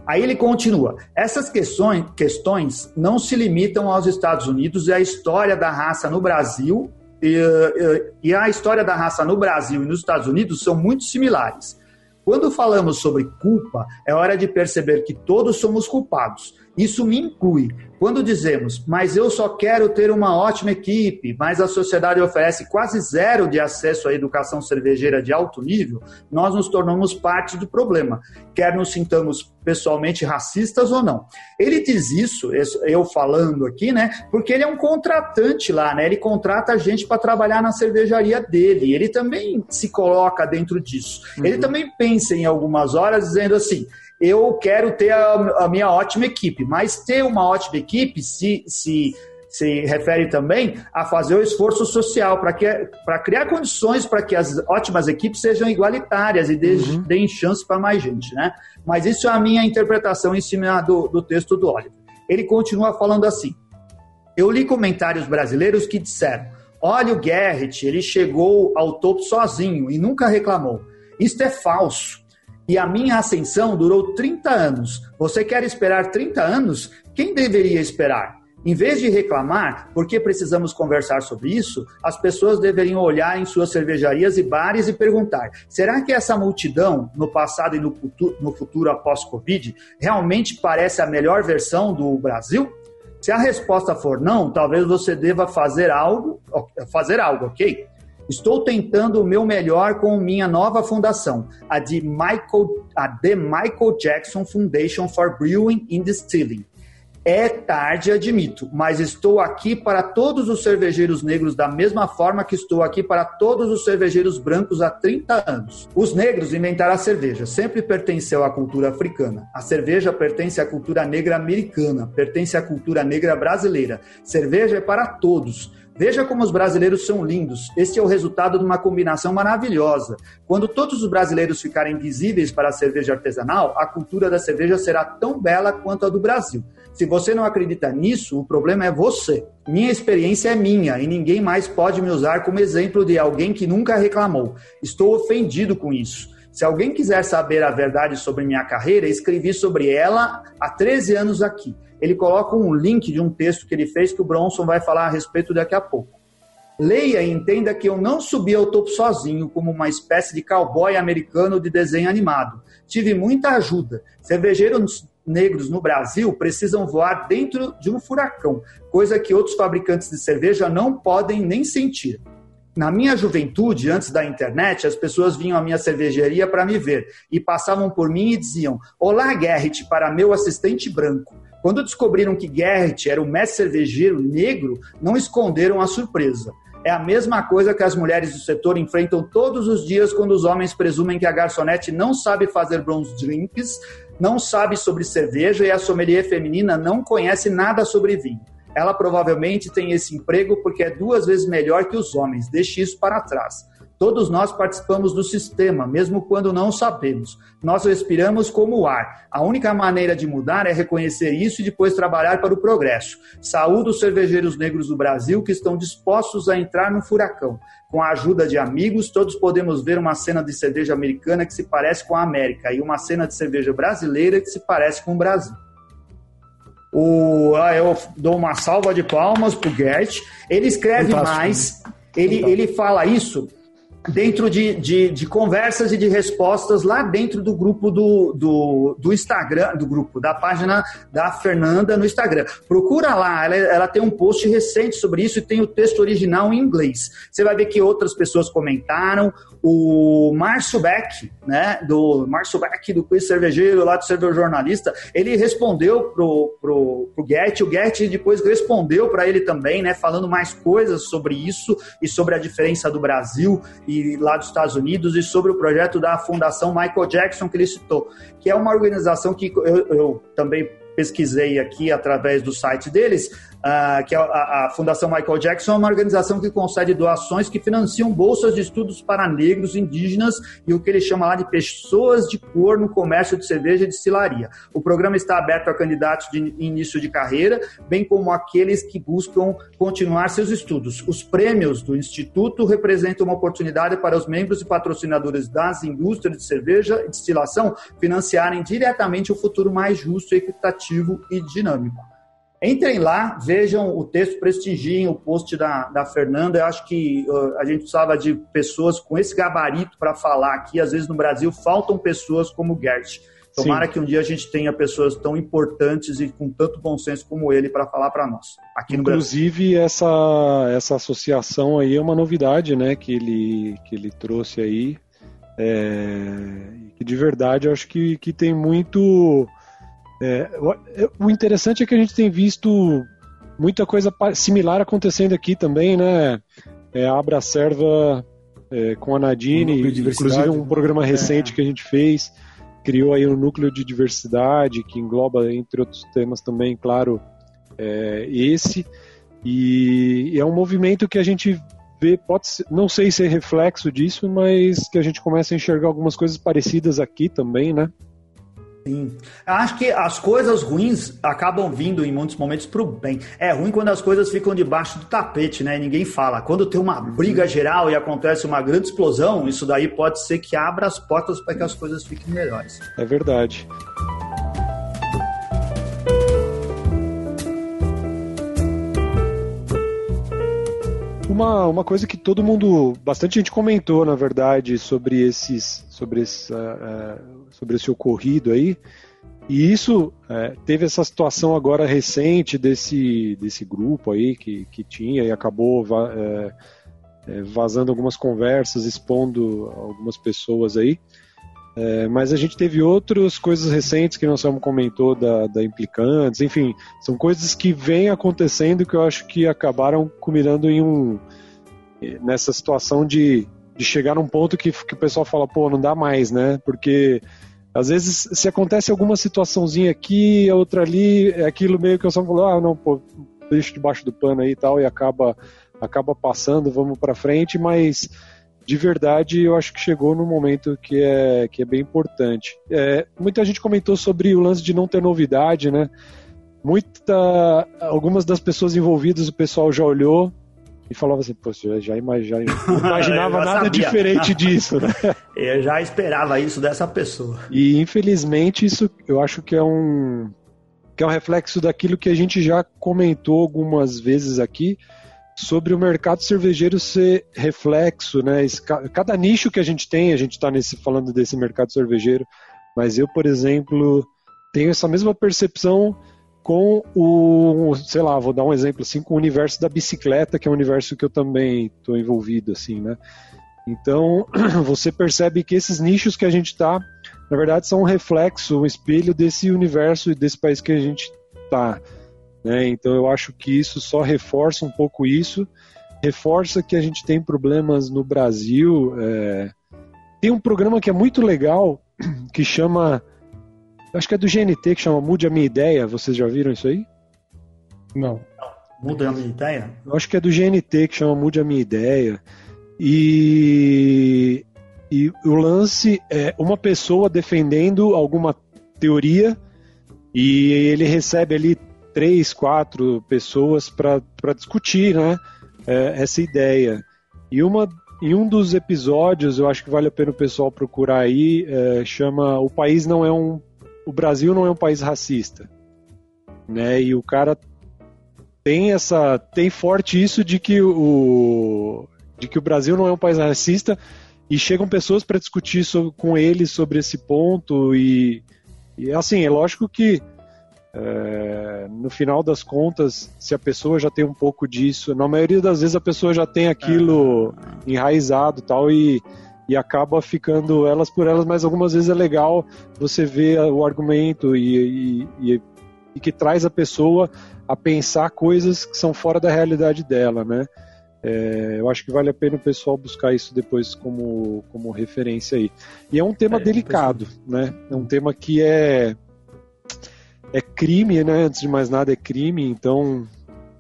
Speaker 1: Aí ele continua: essas questões, questões não se limitam aos Estados Unidos e à história da raça no Brasil. E, e, e a história da raça no Brasil e nos Estados Unidos são muito similares. Quando falamos sobre culpa, é hora de perceber que todos somos culpados. Isso me inclui. Quando dizemos, mas eu só quero ter uma ótima equipe, mas a sociedade oferece quase zero de acesso à educação cervejeira de alto nível, nós nos tornamos parte do problema, quer nos sintamos pessoalmente racistas ou não. Ele diz isso, eu falando aqui, né? Porque ele é um contratante lá, né? Ele contrata a gente para trabalhar na cervejaria dele. Ele também se coloca dentro disso. Uhum. Ele também pensa em algumas horas dizendo assim: eu quero ter a, a, minha ótima equipe. Mas ter uma ótima equipe se, se, se refere também a fazer o esforço social para criar condições para que as ótimas equipes sejam igualitárias e uhum. deem chance para mais gente. Né? Mas isso é a minha interpretação em cima do, do texto do Oliver. Ele continua falando assim. Eu li comentários brasileiros que disseram: olha o Gerrit, ele chegou ao topo sozinho e nunca reclamou. Isto é falso. E a minha ascensão durou 30 anos. Você quer esperar 30 anos? Quem deveria esperar? Em vez de reclamar, porque precisamos conversar sobre isso, as pessoas deveriam olhar em suas cervejarias e bares e perguntar: será que essa multidão, no passado e no futuro, no futuro após Covid, realmente parece a melhor versão do Brasil? Se a resposta for não, talvez você deva fazer algo, fazer algo, ok? Estou tentando o meu melhor com minha nova fundação, a de Michael, a The Michael Jackson Foundation for Brewing and Distilling. É tarde, admito, mas estou aqui para todos os cervejeiros negros da mesma forma que estou aqui para todos os cervejeiros brancos há 30 anos. Os negros inventaram a cerveja, sempre pertenceu à cultura africana. A cerveja pertence à cultura negra americana, pertence à cultura negra brasileira. Cerveja é para todos. Veja como os brasileiros são lindos. Este é o resultado de uma combinação maravilhosa. Quando todos os brasileiros ficarem visíveis para a cerveja artesanal, a cultura da cerveja será tão bela quanto a do Brasil. Se você não acredita nisso, o problema é você. Minha experiência é minha e ninguém mais pode me usar como exemplo de alguém que nunca reclamou. Estou ofendido com isso. Se alguém quiser saber a verdade sobre minha carreira, escrevi sobre ela há 13 anos aqui ele coloca um link de um texto que ele fez que o Bronson vai falar a respeito daqui a pouco. Leia e entenda que eu não subi ao topo sozinho, como uma espécie de cowboy americano de desenho animado. Tive muita ajuda. Cervejeiros negros no Brasil precisam voar dentro de um furacão, coisa que outros fabricantes de cerveja não podem nem sentir. Na minha juventude, antes da internet, as pessoas vinham à minha cervejaria para me ver e passavam por mim e diziam: Olá, Gerrit, para meu assistente branco. Quando descobriram que Gerrit era o mestre cervejeiro negro, não esconderam a surpresa. é a mesma coisa que as mulheres do setor enfrentam todos os dias quando os homens presumem que a garçonete não sabe fazer bons drinks, não sabe sobre cerveja e a sommelier feminina não conhece nada sobre vinho. Ela provavelmente tem esse emprego porque é duas vezes melhor que os homens. Deixe isso para trás. Todos nós participamos do sistema, mesmo quando não sabemos. Nós respiramos como o ar. A única maneira de mudar é reconhecer isso e depois trabalhar para o progresso. Saúdo os cervejeiros negros do Brasil que estão dispostos a entrar no furacão. Com a ajuda de amigos, todos podemos ver uma cena de cerveja americana que se parece com a América e uma cena de cerveja brasileira que se parece com o Brasil. O, ah, eu dou uma salva de palmas para o Gert. Ele escreve Fantástico. mais, ele, ele fala isso dentro de, de, de, conversas e de respostas lá dentro do grupo do, do, do, Instagram, do grupo, da página da Fernanda no Instagram. Procura lá, ela, ela tem um post recente sobre isso e tem o texto original em inglês. Você vai ver que outras pessoas comentaram, o Márcio Beck, né, do Márcio Beck, do Quiz Cervejeiro, lá do Server Jornalista, ele respondeu pro, pro, pro Get, o Get depois respondeu para ele também, né, falando mais coisas sobre isso e sobre a diferença do Brasil e lá dos Estados Unidos e sobre o projeto da Fundação Michael Jackson que ele citou, que é uma organização que eu, eu também pesquisei aqui através do site deles, uh, que é a, a, Fundação Michael Jackson, é uma organização que concede doações que financiam bolsas de estudos para negros, indígenas e o que ele chama lá de pessoas de cor no comércio de cerveja e destilaria. O programa está aberto a candidatos de início de carreira, bem como aqueles que buscam continuar seus estudos. Os prêmios do Instituto representam uma oportunidade para os membros e patrocinadores das indústrias de cerveja e destilação financiarem diretamente o futuro mais justo, equitativo e dinâmico. Entrem lá, vejam o texto, prestigiem o post da, da Fernanda. Eu acho que uh, a gente precisava de pessoas com esse gabarito para falar aqui. Às vezes no Brasil faltam pessoas como o Gert. Tomara Sim. que um dia a gente tenha pessoas tão importantes e com tanto bom senso como ele para falar para nós. Aqui
Speaker 3: Inclusive, essa, essa associação aí é uma novidade né, que, ele, que ele trouxe aí. É, que de verdade eu acho que, que tem muito é, o interessante é que a gente tem visto muita coisa similar acontecendo aqui também, né? É, a Abra Serva é, com a Nadine, inclusive um programa é. recente é. que a gente fez, criou aí um núcleo de diversidade que engloba, entre outros temas também, claro, é, esse. E, e, é um movimento que a gente vê, pode ser, não sei se é reflexo disso, mas que a gente começa a enxergar algumas coisas parecidas aqui também, né?
Speaker 1: Sim. Acho que as coisas ruins acabam vindo em muitos momentos para o bem. É ruim quando as coisas ficam debaixo do tapete, né? E ninguém fala. Quando tem uma briga geral e acontece uma grande explosão, isso daí pode ser que abra as portas para que as coisas fiquem melhores.
Speaker 3: É verdade. Uma, uma coisa que todo mundo, bastante gente comentou, na verdade, sobre esses, sobre esse, uh, uh, sobre esse ocorrido aí. E isso é, teve essa situação agora recente desse, desse grupo aí que, que tinha e acabou é, é, vazando algumas conversas, expondo algumas pessoas aí. É, mas a gente teve outras coisas recentes que nós Samu comentou da, da Implicantes, enfim, são coisas que vêm acontecendo que eu acho que acabaram culminando em um nessa situação de, de chegar num ponto que, que o pessoal fala, pô, não dá mais, né? Porque às vezes, se acontece alguma situaçãozinha aqui, outra ali, é aquilo meio que eu só falo, ah, não, pô, deixa debaixo do pano aí e tal, e acaba, acaba passando, vamos para frente, mas de verdade eu acho que chegou num momento que é, que é bem importante. É, muita gente comentou sobre o lance de não ter novidade, né? Muita, algumas das pessoas envolvidas, o pessoal já olhou, e falava assim, pô, já, já, *laughs* já imaginava nada sabia. diferente *laughs* disso, né?
Speaker 1: Eu já esperava isso dessa pessoa.
Speaker 3: E infelizmente isso eu acho que é um que é um reflexo daquilo que a gente já comentou algumas vezes aqui sobre o mercado cervejeiro ser reflexo, né? Cada nicho que a gente tem, a gente está nesse falando desse mercado cervejeiro, mas eu, por exemplo, tenho essa mesma percepção com o, sei lá, vou dar um exemplo assim, com o universo da bicicleta, que é um universo que eu também estou envolvido, assim, né? Então, *clears throat* você percebe que esses nichos que a gente está, na verdade, são um reflexo, um espelho desse universo e desse país que a gente está. Né? Então, eu acho que isso só reforça um pouco isso. reforça que a gente tem problemas no Brasil. É... Tem um programa que é muito legal *clears throat* que chama. Acho que é do GNT, que chama Mude a Minha Ideia. Vocês já viram isso aí?
Speaker 2: Não.
Speaker 1: Muda a minha ideia?
Speaker 3: Eu acho que é do GNT, que chama Mude a Minha Ideia. E, e o lance é uma pessoa defendendo alguma teoria e ele recebe ali três, quatro pessoas para discutir né, é, essa ideia. E uma, em um dos episódios, eu acho que vale a pena o pessoal procurar aí, é, chama O País Não É um. O Brasil não é um país racista. Né? E o cara tem essa. tem forte isso de que o. de que o Brasil não é um país racista e chegam pessoas para discutir sobre, com ele sobre esse ponto e, e assim é lógico que é, no final das contas se a pessoa já tem um pouco disso na maioria das vezes a pessoa já tem aquilo enraizado tal e e acaba ficando elas por elas mas algumas vezes é legal você ver o argumento e, e, e, e que traz a pessoa a pensar coisas que são fora da realidade dela né é, eu acho que vale a pena o pessoal buscar isso depois como, como referência aí. E é um tema é, delicado, né? É um tema que é é crime, né? Antes de mais nada é crime, então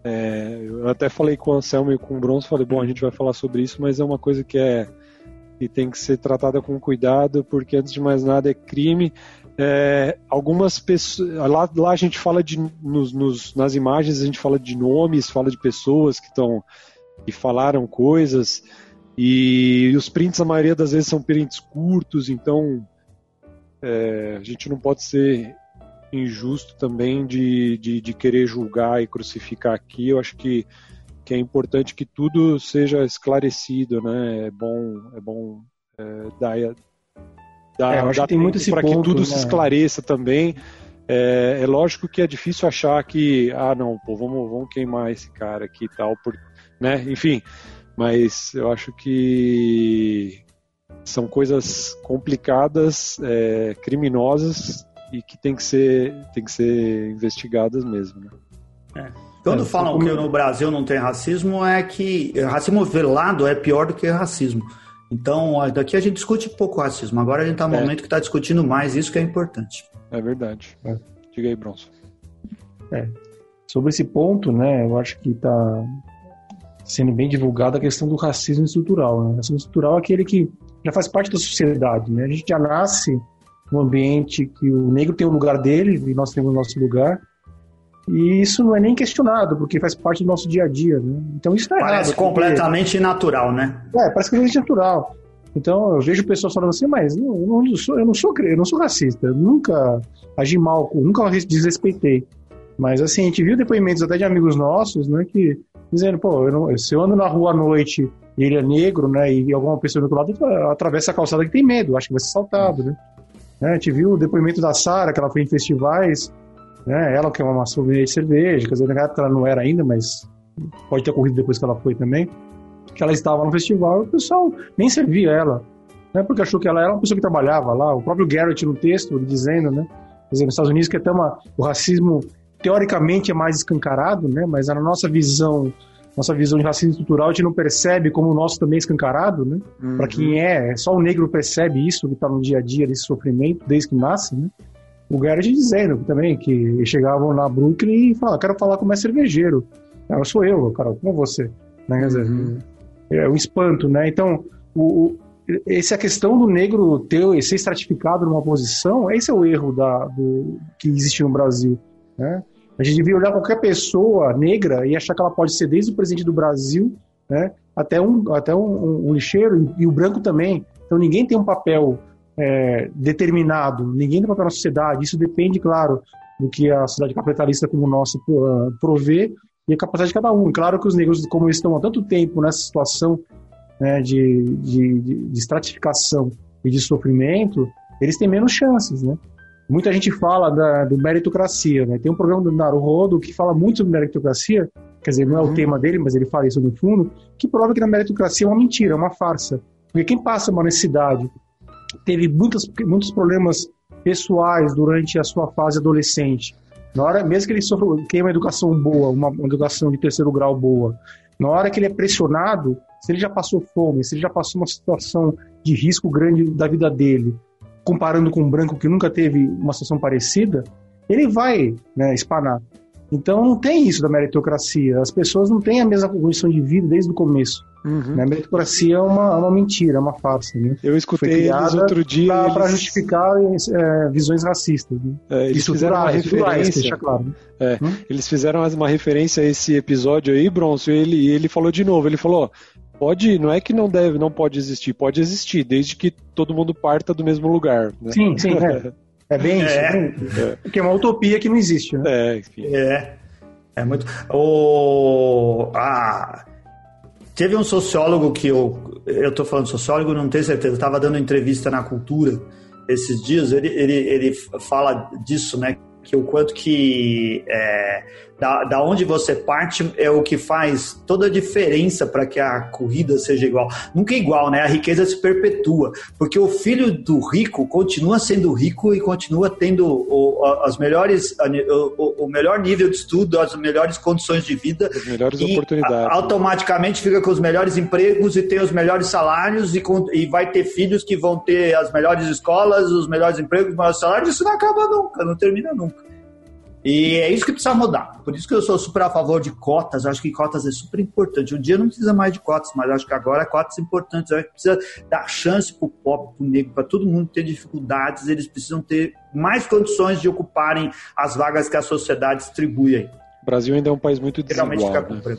Speaker 3: é, eu até falei com o Anselmo e com o Bronze, falei, bom, a gente vai falar sobre isso, mas é uma coisa que é que tem que ser tratada com cuidado, porque antes de mais nada é crime. É, algumas pessoas. Lá, lá a gente fala de. Nos, nos, nas imagens a gente fala de nomes, fala de pessoas que estão e falaram coisas. E, os prints, a maioria das vezes, são prints curtos, então é, a gente não pode ser injusto também de, de, de, querer julgar e crucificar aqui. Eu acho que, que é importante que tudo seja esclarecido, né? É bom, é bom é, dar, dar, é, dar para que tudo né? se esclareça também. É, é, lógico que é difícil achar que, ah, não, pô, vamos, vamos queimar esse cara aqui e tal, porque né? Enfim, mas eu acho que são coisas complicadas, é, criminosas e que tem que ser, tem que ser investigadas mesmo. Né?
Speaker 1: É. Quando é, falam que no Brasil não tem racismo, é que racismo velado é pior do que racismo. Então, daqui a gente discute pouco racismo. Agora a gente está no é. momento que está discutindo mais, isso que é importante.
Speaker 3: É verdade. É. Diga aí, Bronson.
Speaker 2: É. Sobre esse ponto, né, eu acho que está sendo bem divulgada a questão do racismo estrutural. Né? O racismo estrutural é aquele que já faz parte da sociedade. Né? A gente já nasce num ambiente que o negro tem o lugar dele e nós temos o nosso lugar. E isso não é nem questionado, porque faz parte do nosso dia a dia. Né? Então isso é
Speaker 1: Parece
Speaker 2: errado,
Speaker 1: completamente porque... natural, né?
Speaker 2: É, parece completamente natural. Então eu vejo pessoas falando assim, mas não, eu, não sou, eu, não sou, eu não sou racista, eu nunca agi mal, nunca desrespeitei. Mas assim, a gente viu depoimentos até de amigos nossos, né, que dizendo, pô, eu não, se eu ando na rua à noite e ele é negro, né, e alguma pessoa do outro lado atravessa a calçada que tem medo, acho que vai ser assaltado, né? né a gente viu o depoimento da Sara, que ela foi em festivais, né, ela que é uma sommelier de cerveja, quer dizer, na época ela não era ainda, mas pode ter ocorrido depois que ela foi também, que ela estava no festival e o pessoal nem servia ela, né, porque achou que ela era uma pessoa que trabalhava lá, o próprio Garrett no texto, dizendo, né, quer dizer, nos Estados Unidos que até uma, o racismo teoricamente é mais escancarado, né? Mas na nossa visão, nossa visão de racismo estrutural, a gente não percebe como o nosso também é escancarado, né? Uhum. Para quem é, só o negro percebe isso que está no dia a dia desse sofrimento desde que nasce, né? O Garrett dizendo também que chegavam na Brooklyn e falavam, quero falar como é cervejeiro. Eu sou eu, cara, como você. Né? Quer dizer, uhum. é um espanto, né? Então, o, o, essa questão do negro ter, ser estratificado numa posição, esse é o erro da, do, que existe no Brasil. Né? A gente devia olhar qualquer pessoa negra e achar que ela pode ser desde o presidente do Brasil né, até, um, até um, um, um lixeiro e, e, o branco também. Então ninguém tem um papel é, determinado, ninguém tem papel na sociedade. Isso depende, claro, do que a sociedade capitalista como nossa provê e a capacidade de cada um. Claro que os negros, como estão há tanto tempo nessa situação né, de, de, de, estratificação e de sofrimento, eles têm menos chances, né? Muita gente fala da, do meritocracia, né? Tem um programa do Naruhodo que fala muito sobre meritocracia, quer dizer, não é o uhum. tema dele, mas ele fala isso no fundo, que prova que na meritocracia é uma mentira, é uma farsa. Porque quem passa uma necessidade, teve muitos, muitos problemas pessoais durante a sua fase adolescente, na hora, mesmo que ele sofra, tenha uma educação boa, uma educação de terceiro grau boa, Na hora que ele é pressionado, se ele já passou fome, se ele já passou uma situação de risco grande da vida dele, comparando com um branco que nunca teve uma situação parecida, ele vai né, espanar. Então não tem isso da meritocracia. As pessoas não têm a mesma condição de vida desde o começo. Uhum. Né? A meritocracia é uma, é uma mentira, é uma farsa. Né?
Speaker 3: Eu escutei eles outro dia.
Speaker 2: Para eles... justificar é, visões racistas. Né?
Speaker 3: É, eles fizeram uma referência. Claro, né? é, hum? Eles fizeram uma referência a esse episódio aí, Bronson, e ele, ele falou de novo: ele falou, Pode, não é que não deve, não pode existir, pode existir, desde que todo mundo parta do mesmo lugar. Né?
Speaker 2: Sim, sim. É. *laughs* É bem isso. É. é. Porque é uma utopia que não existe, né?
Speaker 1: É, enfim. É. É muito. O... Ah, teve um sociólogo que eu. Eu tô falando sociólogo, não tenho certeza. Eu tava dando entrevista na cultura esses dias. Ele, ele, ele fala disso, né? Que o quanto que. É, da, da onde você parte é o que faz toda a diferença para que a corrida seja igual. Nunca é igual, né? A riqueza se perpetua, porque o filho do rico continua sendo rico e continua tendo o, as melhores, o, o, melhor nível de estudo, as melhores condições de vida.
Speaker 3: As melhores oportunidades.
Speaker 1: Automaticamente fica com os melhores empregos e tem os melhores salários e, com, e vai ter filhos que vão ter as melhores escolas, os melhores empregos, os melhores salários. Isso não acaba nunca, não termina nunca. E é isso que precisa mudar. Por isso que eu sou super a favor de cotas. Eu acho que cotas é super importante. Um dia não precisa mais de cotas, mas acho que agora cotas importantes. Eu acho que precisa dar chance para o pobre, para o negro, para todo mundo ter dificuldades. Eles precisam ter mais condições de ocuparem as vagas que a sociedade distribui aí.
Speaker 3: O Brasil ainda é um país muito desigual. Realmente fica né?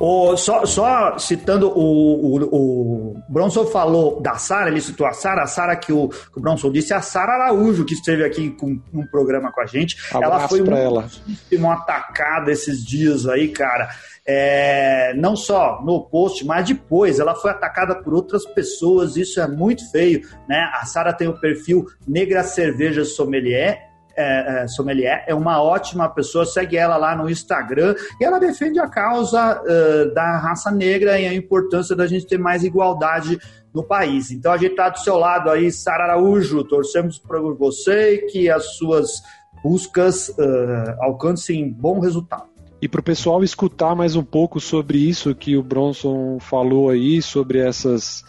Speaker 1: O, só, só citando o, o, o Bronson falou da Sara, ele citou a Sara, a Sara que o, que o Bronson disse, a Sara Araújo, que esteve aqui com um programa com a gente.
Speaker 3: Abraço ela foi
Speaker 1: um,
Speaker 3: ela.
Speaker 1: uma atacada esses dias aí, cara. É, não só no post, mas depois ela foi atacada por outras pessoas, isso é muito feio, né? A Sara tem o perfil Negra Cerveja Sommelier, é, é, sommelier, é uma ótima pessoa, segue ela lá no Instagram e ela defende a causa uh, da raça negra e a importância da gente ter mais igualdade no país. Então a gente está do seu lado aí, Sara Araújo, torcemos por você que as suas buscas uh, alcancem bom resultado.
Speaker 3: E para o pessoal escutar mais um pouco sobre isso que o Bronson falou aí, sobre essas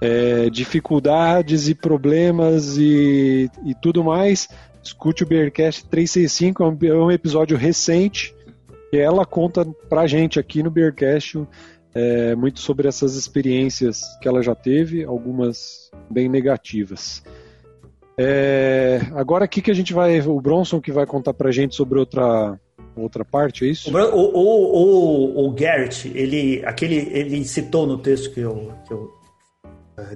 Speaker 3: é, dificuldades e problemas e, e tudo mais, Escute o Bearcast 365, é um, é um episódio recente e ela conta pra gente aqui no Bearcast é, muito sobre essas experiências que ela já teve, algumas bem negativas. É, agora aqui que a gente vai, o Bronson que vai contar pra gente sobre outra outra parte, é isso?
Speaker 1: O, o, o, o Garrett, ele, aquele, ele citou no texto que eu, que eu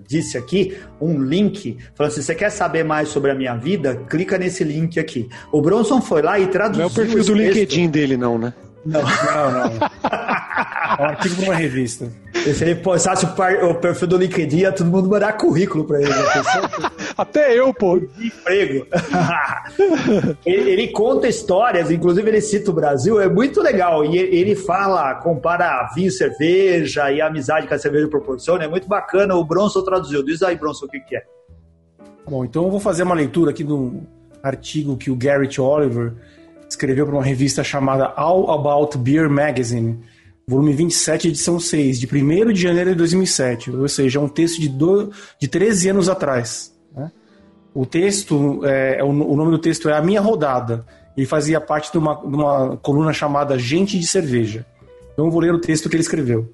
Speaker 1: disse aqui, um link, falando assim, você quer saber mais sobre a minha vida? Clica nesse link aqui. O Bronson foi lá e traduziu...
Speaker 3: Não é o perfil do LinkedIn dele não, né?
Speaker 2: Não, não, não. *laughs* É um artigo para uma revista.
Speaker 1: Se ele postasse o perfil do LinkedIn, ia todo mundo mandar currículo para ele. Né? *laughs*
Speaker 3: Até eu, pô.
Speaker 1: emprego. *laughs* ele, ele, conta histórias, inclusive ele cita o Brasil, é muito legal. E ele fala, compara vinho, cerveja e a amizade que a cerveja proporciona. É muito bacana. O Bronson traduziu. Diz aí, Bronson, o que, que é.
Speaker 2: Bom, então eu vou fazer uma leitura aqui do artigo que o Garrett Oliver escreveu para uma revista chamada All About Beer Magazine, volume 27, edição 6, de 1 de janeiro de 2007, ou seja, é um texto de, do, de 13 anos atrás. Né? O texto, é, é o, o, nome do texto é A Minha Rodada, e fazia parte de uma, de uma coluna chamada Gente de Cerveja. Então eu vou ler o texto que ele escreveu.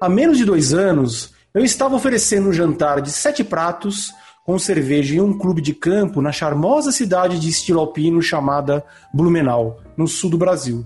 Speaker 2: Há menos de dois anos, eu estava oferecendo um jantar de sete pratos com cerveja em um clube de campo na charmosa cidade de estilo alpino chamada Blumenau, no sul do Brasil.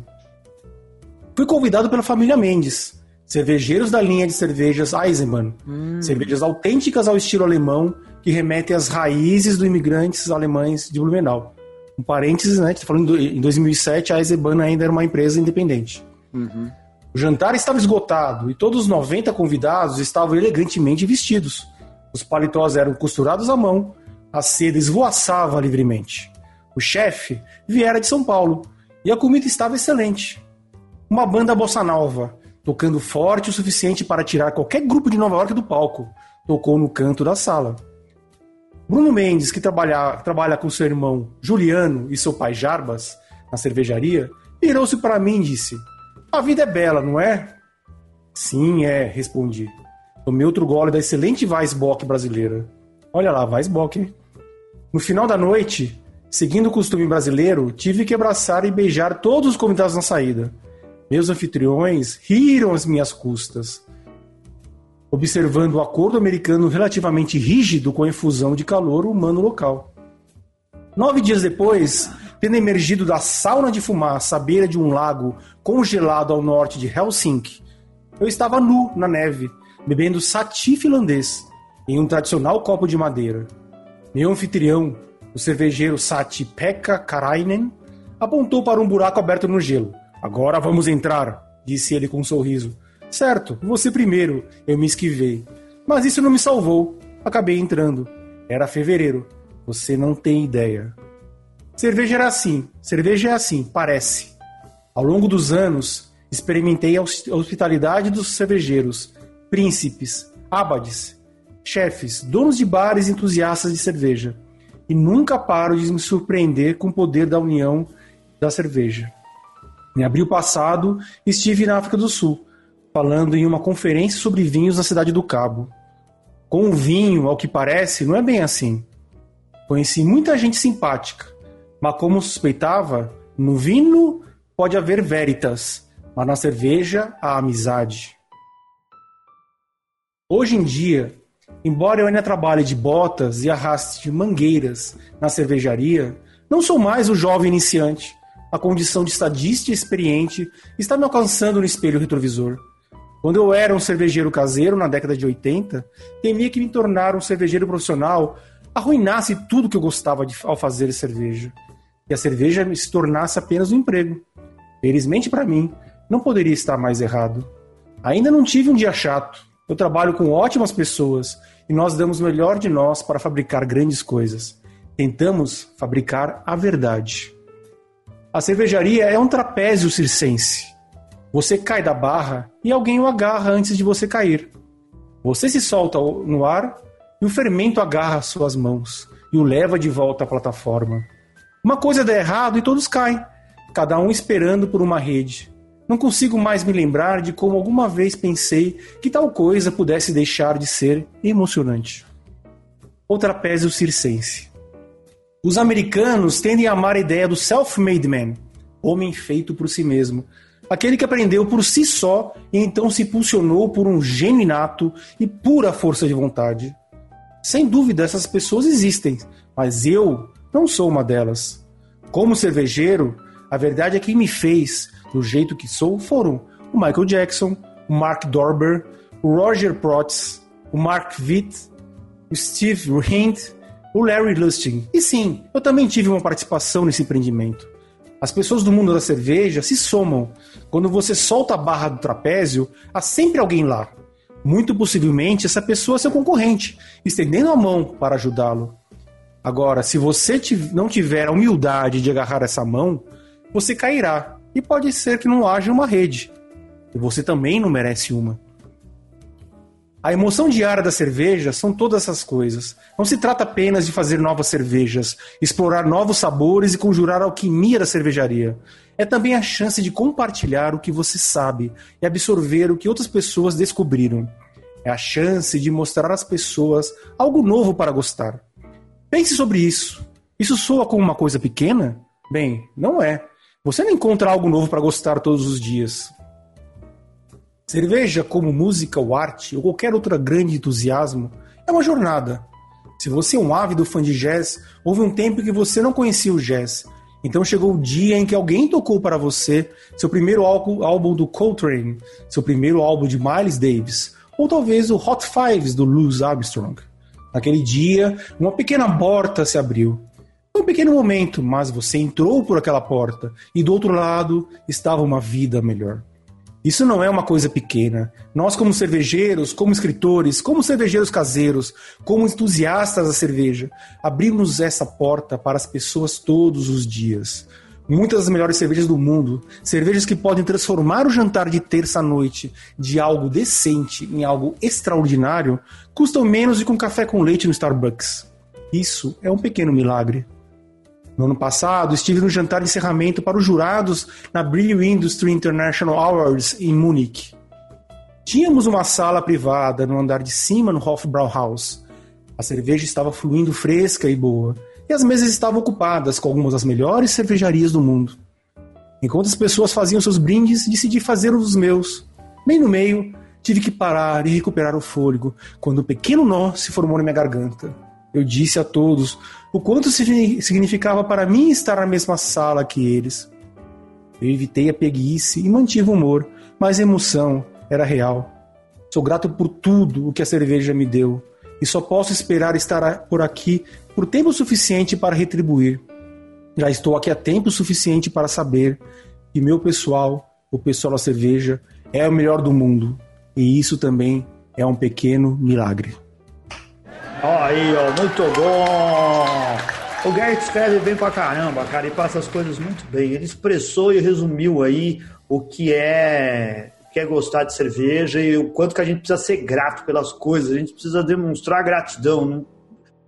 Speaker 2: Fui convidado pela família Mendes, cervejeiros da linha de cervejas Eisenbahn, hum. cervejas autênticas ao estilo alemão que remetem às raízes dos imigrantes alemães de Blumenau. Um parênteses, né? Tá falando em 2007 a Eisenbahn ainda era uma empresa independente. Uhum. O jantar estava esgotado e todos os 90 convidados estavam elegantemente vestidos os paletós eram costurados à mão, a seda esvoaçava livremente. O chefe viera de São Paulo e a comida estava excelente. Uma banda bossa nova, tocando forte o suficiente para tirar qualquer grupo de Nova York do palco, tocou no canto da sala. Bruno Mendes, que trabalha, trabalha com seu irmão Juliano e seu pai Jarbas na cervejaria, virou-se para mim e disse: A vida é bela, não é? Sim, é, respondi. Tomei outro gole da excelente Weissbock brasileira. Olha lá, Weissbock, hein? No final da noite, seguindo o costume brasileiro, tive que abraçar e beijar todos os convidados na saída. Meus anfitriões riram às minhas custas, observando o acordo americano relativamente rígido com a infusão de calor humano local. Nove dias depois, tendo emergido da sauna de fumaça à beira de um lago congelado ao norte de Helsinki, eu estava nu na neve, bebendo sati finlandês em um tradicional copo de madeira. Meu anfitrião, o cervejeiro Sati Pekka Karainen, apontou para um buraco aberto no gelo. Agora vamos entrar, disse ele com um sorriso. Certo, você primeiro, eu me esquivei. Mas isso não me salvou. Acabei entrando. Era fevereiro. Você não tem ideia. Cerveja era assim, cerveja é assim, parece. Ao longo dos anos, experimentei a hospitalidade dos cervejeiros, príncipes, abades, chefes, donos de bares entusiastas de cerveja. E nunca paro de me surpreender com o poder da união da cerveja. Em abril passado, estive na África do Sul, falando em uma conferência sobre vinhos na cidade do Cabo. Com o vinho, ao que parece, não é bem assim. Conheci muita gente simpática, mas como suspeitava, no vinho pode haver veritas, mas na cerveja há amizade. Hoje em dia, embora eu ainda trabalhe de botas e arraste mangueiras na cervejaria, não sou mais o jovem iniciante a condição de estadista experiente está me alcançando no espelho retrovisor. Quando eu era um cervejeiro caseiro na década de 80, temia que me tornar um cervejeiro profissional arruinasse tudo que eu gostava de, ao fazer cerveja. E a cerveja se tornasse apenas um emprego. Felizmente para mim, não poderia estar mais errado. Ainda não tive um dia chato. Eu trabalho com ótimas pessoas e nós damos o melhor de nós para fabricar grandes coisas. Tentamos fabricar a verdade. A cervejaria é um trapézio circense. Você cai da barra e alguém o agarra antes de você cair. Você se solta no ar e o fermento agarra suas mãos e o leva de volta à plataforma. Uma coisa dá errado e todos caem, cada um esperando por uma rede. Não consigo mais me lembrar de como alguma vez pensei que tal coisa pudesse deixar de ser emocionante. O trapézio circense. Os americanos tendem a amar a ideia do self-made man, homem feito por si mesmo, aquele que aprendeu por si só e então se impulsionou por um gênio inato e pura força de vontade. Sem dúvida, essas pessoas existem, mas eu não sou uma delas. Como cervejeiro, a verdade é que me fez do jeito que sou foram o Michael Jackson, o Mark Dorber, o Roger Protz, o Mark Witt, o Steve Hind o Larry Lustig. E sim, eu também tive uma participação nesse empreendimento. As pessoas do mundo da cerveja se somam. Quando você solta a barra do trapézio, há sempre alguém lá. Muito possivelmente essa pessoa é seu concorrente, estendendo a mão para ajudá-lo. Agora, se você não tiver a humildade de agarrar essa mão, você cairá. E pode ser que não haja uma rede. E você também não merece uma. A emoção diária da cerveja são todas essas coisas. Não se trata apenas de fazer novas cervejas, explorar novos sabores e conjurar a alquimia da cervejaria. É também a chance de compartilhar o que você sabe e absorver o que outras pessoas descobriram. É a chance de mostrar às pessoas algo novo para gostar. Pense sobre isso. Isso soa como uma coisa pequena? Bem, não é. Você não encontra algo novo para gostar todos os dias. Cerveja, como música ou arte, ou qualquer outro grande entusiasmo, é uma jornada. Se você é um ávido fã de jazz, houve um tempo que você não conhecia o jazz. Então chegou o dia em que alguém tocou para você seu primeiro álbum do Coltrane, seu primeiro álbum de Miles Davis, ou talvez o Hot Fives do Louis Armstrong. Naquele dia, uma pequena porta se abriu. Foi um pequeno momento, mas você entrou por aquela porta e do outro lado estava uma vida melhor. Isso não é uma coisa pequena. Nós, como cervejeiros, como escritores, como cervejeiros caseiros, como entusiastas da cerveja, abrimos essa porta para as pessoas todos os dias. Muitas das melhores cervejas do mundo, cervejas que podem transformar o jantar de terça-noite de algo decente em algo extraordinário, custam menos do que um café com leite no Starbucks. Isso é um pequeno milagre. No ano passado, estive no jantar de encerramento para os jurados na Brew Industry International Awards em Munique. Tínhamos uma sala privada no andar de cima no Hofbrauhaus. A cerveja estava fluindo fresca e boa, e as mesas estavam ocupadas com algumas das melhores cervejarias do mundo. Enquanto as pessoas faziam seus brindes, decidi fazer um dos meus. Bem no meio, tive que parar e recuperar o fôlego, quando um pequeno nó se formou na minha garganta. Eu disse a todos o quanto significava para mim estar na mesma sala que eles. Eu evitei a preguiça e mantive o humor, mas a emoção era real. Sou grato por tudo o que a cerveja me deu e só posso esperar estar por aqui por tempo suficiente para retribuir. Já estou aqui há tempo suficiente para saber que meu pessoal, o pessoal da cerveja, é o melhor do mundo. E isso também é um pequeno milagre.
Speaker 1: Aí, ó, muito bom! O Gert escreve bem pra caramba, cara, e passa as coisas muito bem. Ele expressou e resumiu aí o que é que é gostar de cerveja e o quanto que a gente precisa ser grato pelas coisas, a gente precisa demonstrar gratidão, não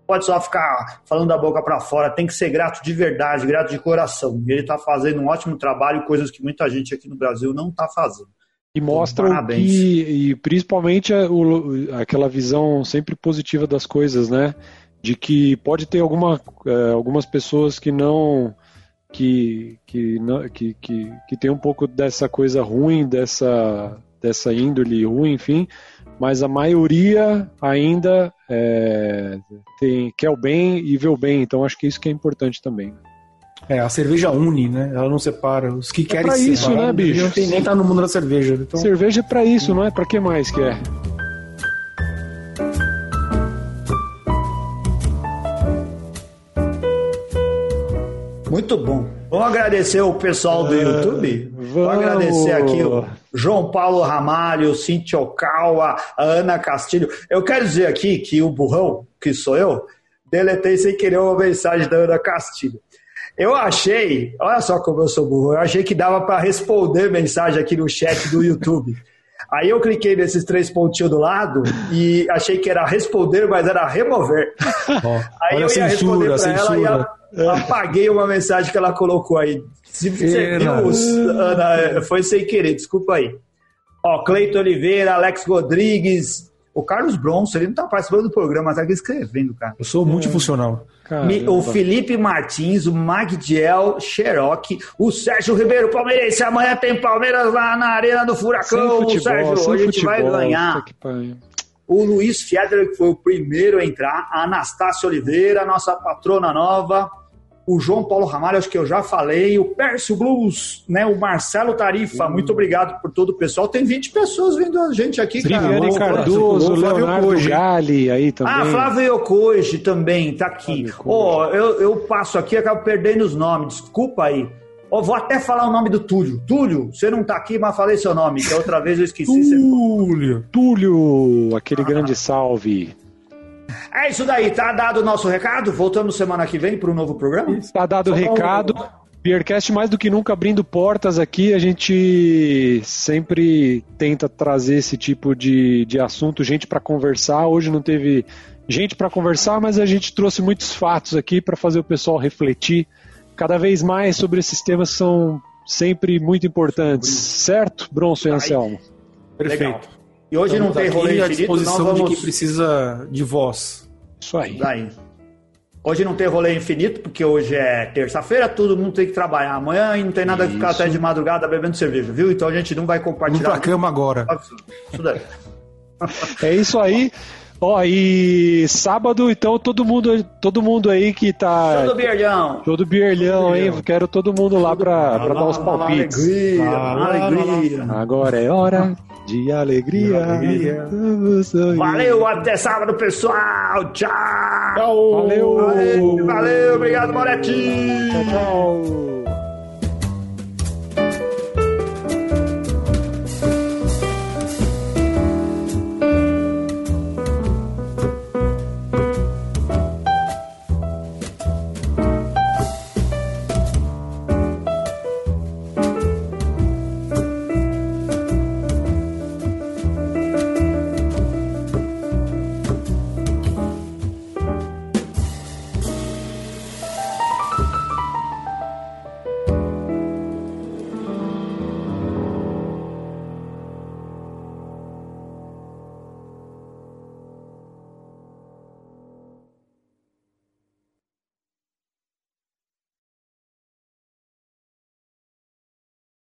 Speaker 1: pode só ficar falando da boca para fora, tem que ser grato de verdade, grato de coração. Ele está fazendo um ótimo trabalho, coisas que muita gente aqui no Brasil não está fazendo.
Speaker 3: E mostra que, e principalmente o, aquela visão sempre positiva das coisas, né? De que pode ter alguma, é, algumas pessoas que não que, que, que, que, que tem um pouco dessa coisa ruim, dessa, dessa índole ruim, enfim, mas a maioria ainda é, tem, quer o bem e vê o bem, então acho que isso que é importante também.
Speaker 2: É, a cerveja une, né? Ela não separa. Os que é querem
Speaker 3: pra isso, separar, né, bicho?
Speaker 2: Não tem nem tá no mundo da cerveja. Então...
Speaker 3: Cerveja é pra isso, não é? Pra que mais que é?
Speaker 1: Muito bom. Vamos agradecer o pessoal do YouTube? Vamos, Vou agradecer aqui o João Paulo Ramalho, Cintia Okawa, a Ana Castilho. Eu quero dizer aqui que o burrão, que sou eu, deletei sem querer uma mensagem da Ana Castilho. Eu achei, olha só como eu sou burro, eu achei que dava para responder mensagem aqui no chat do YouTube. Aí eu cliquei nesses três pontinhos do lado e achei que era responder, mas era remover. Oh, aí eu ia censura, responder para ela e ela apaguei uma mensagem que ela colocou aí. Se você viu, Ana, foi sem querer, desculpa aí. Ó, Cleito Oliveira, Alex Rodrigues, o Carlos Bronson, ele não tá participando do programa, tá aqui escrevendo, cara.
Speaker 2: Eu sou multifuncional.
Speaker 1: Caramba. O Felipe Martins, o Magdiel Cherokee, o Sérgio Ribeiro, palmeirense. Amanhã tem Palmeiras lá na Arena do Furacão. Futebol, Sérgio, a gente futebol, vai ganhar. O Luiz Fiedler, que foi o primeiro a entrar. A Anastácia Oliveira, nossa patrona nova o João Paulo Ramalho, acho que eu já falei, o Pércio Blues, né, o Marcelo Tarifa, muito obrigado por todo o pessoal. Tem 20 pessoas vindo a gente aqui,
Speaker 3: Viviane. Cardoso, o Leonardo. Gali aí também.
Speaker 1: Ah, Flávio Yokoji também, tá aqui. Ó, oh, eu, eu passo aqui, acabo perdendo os nomes, desculpa aí. Oh, vou até falar o nome do Túlio. Túlio, você não tá aqui, mas falei seu nome, que outra vez eu esqueci.
Speaker 3: Túlio, Túlio, aquele ah. grande salve.
Speaker 1: É isso daí, tá dado o nosso recado. Voltamos semana que vem para um novo programa.
Speaker 3: Tá dado o recado. Beercast mais do que nunca abrindo portas aqui, a gente sempre tenta trazer esse tipo de, de assunto, gente para conversar. Hoje não teve gente para conversar, mas a gente trouxe muitos fatos aqui para fazer o pessoal refletir cada vez mais sobre esses temas que são sempre muito importantes, certo, Bronson e Anselmo?
Speaker 1: Perfeito. Legal. E hoje Estamos não tem rolê infinito, à
Speaker 2: disposição vamos... de quem precisa de voz.
Speaker 3: Isso aí. Daí.
Speaker 1: Hoje não tem rolê infinito, porque hoje é terça-feira, todo mundo tem que trabalhar amanhã e não tem nada que ficar até de madrugada bebendo cerveja, viu? Então a gente não vai compartilhar.
Speaker 2: Vamos pra cama agora.
Speaker 3: Isso daí. é isso aí. Ó, e sábado, então, todo mundo, todo mundo aí que tá.
Speaker 1: Show do Bierlhão.
Speaker 3: Show do Bierlhão, hein? Quero todo mundo lá pra, pra dar os palpites.
Speaker 1: Alegria, alegria.
Speaker 3: Agora é hora de alegria. De alegria.
Speaker 1: Valeu, até sábado, pessoal.
Speaker 3: Tchau.
Speaker 1: Valeu. Valeu, valeu obrigado, Moretti.
Speaker 3: Tchau, tchau.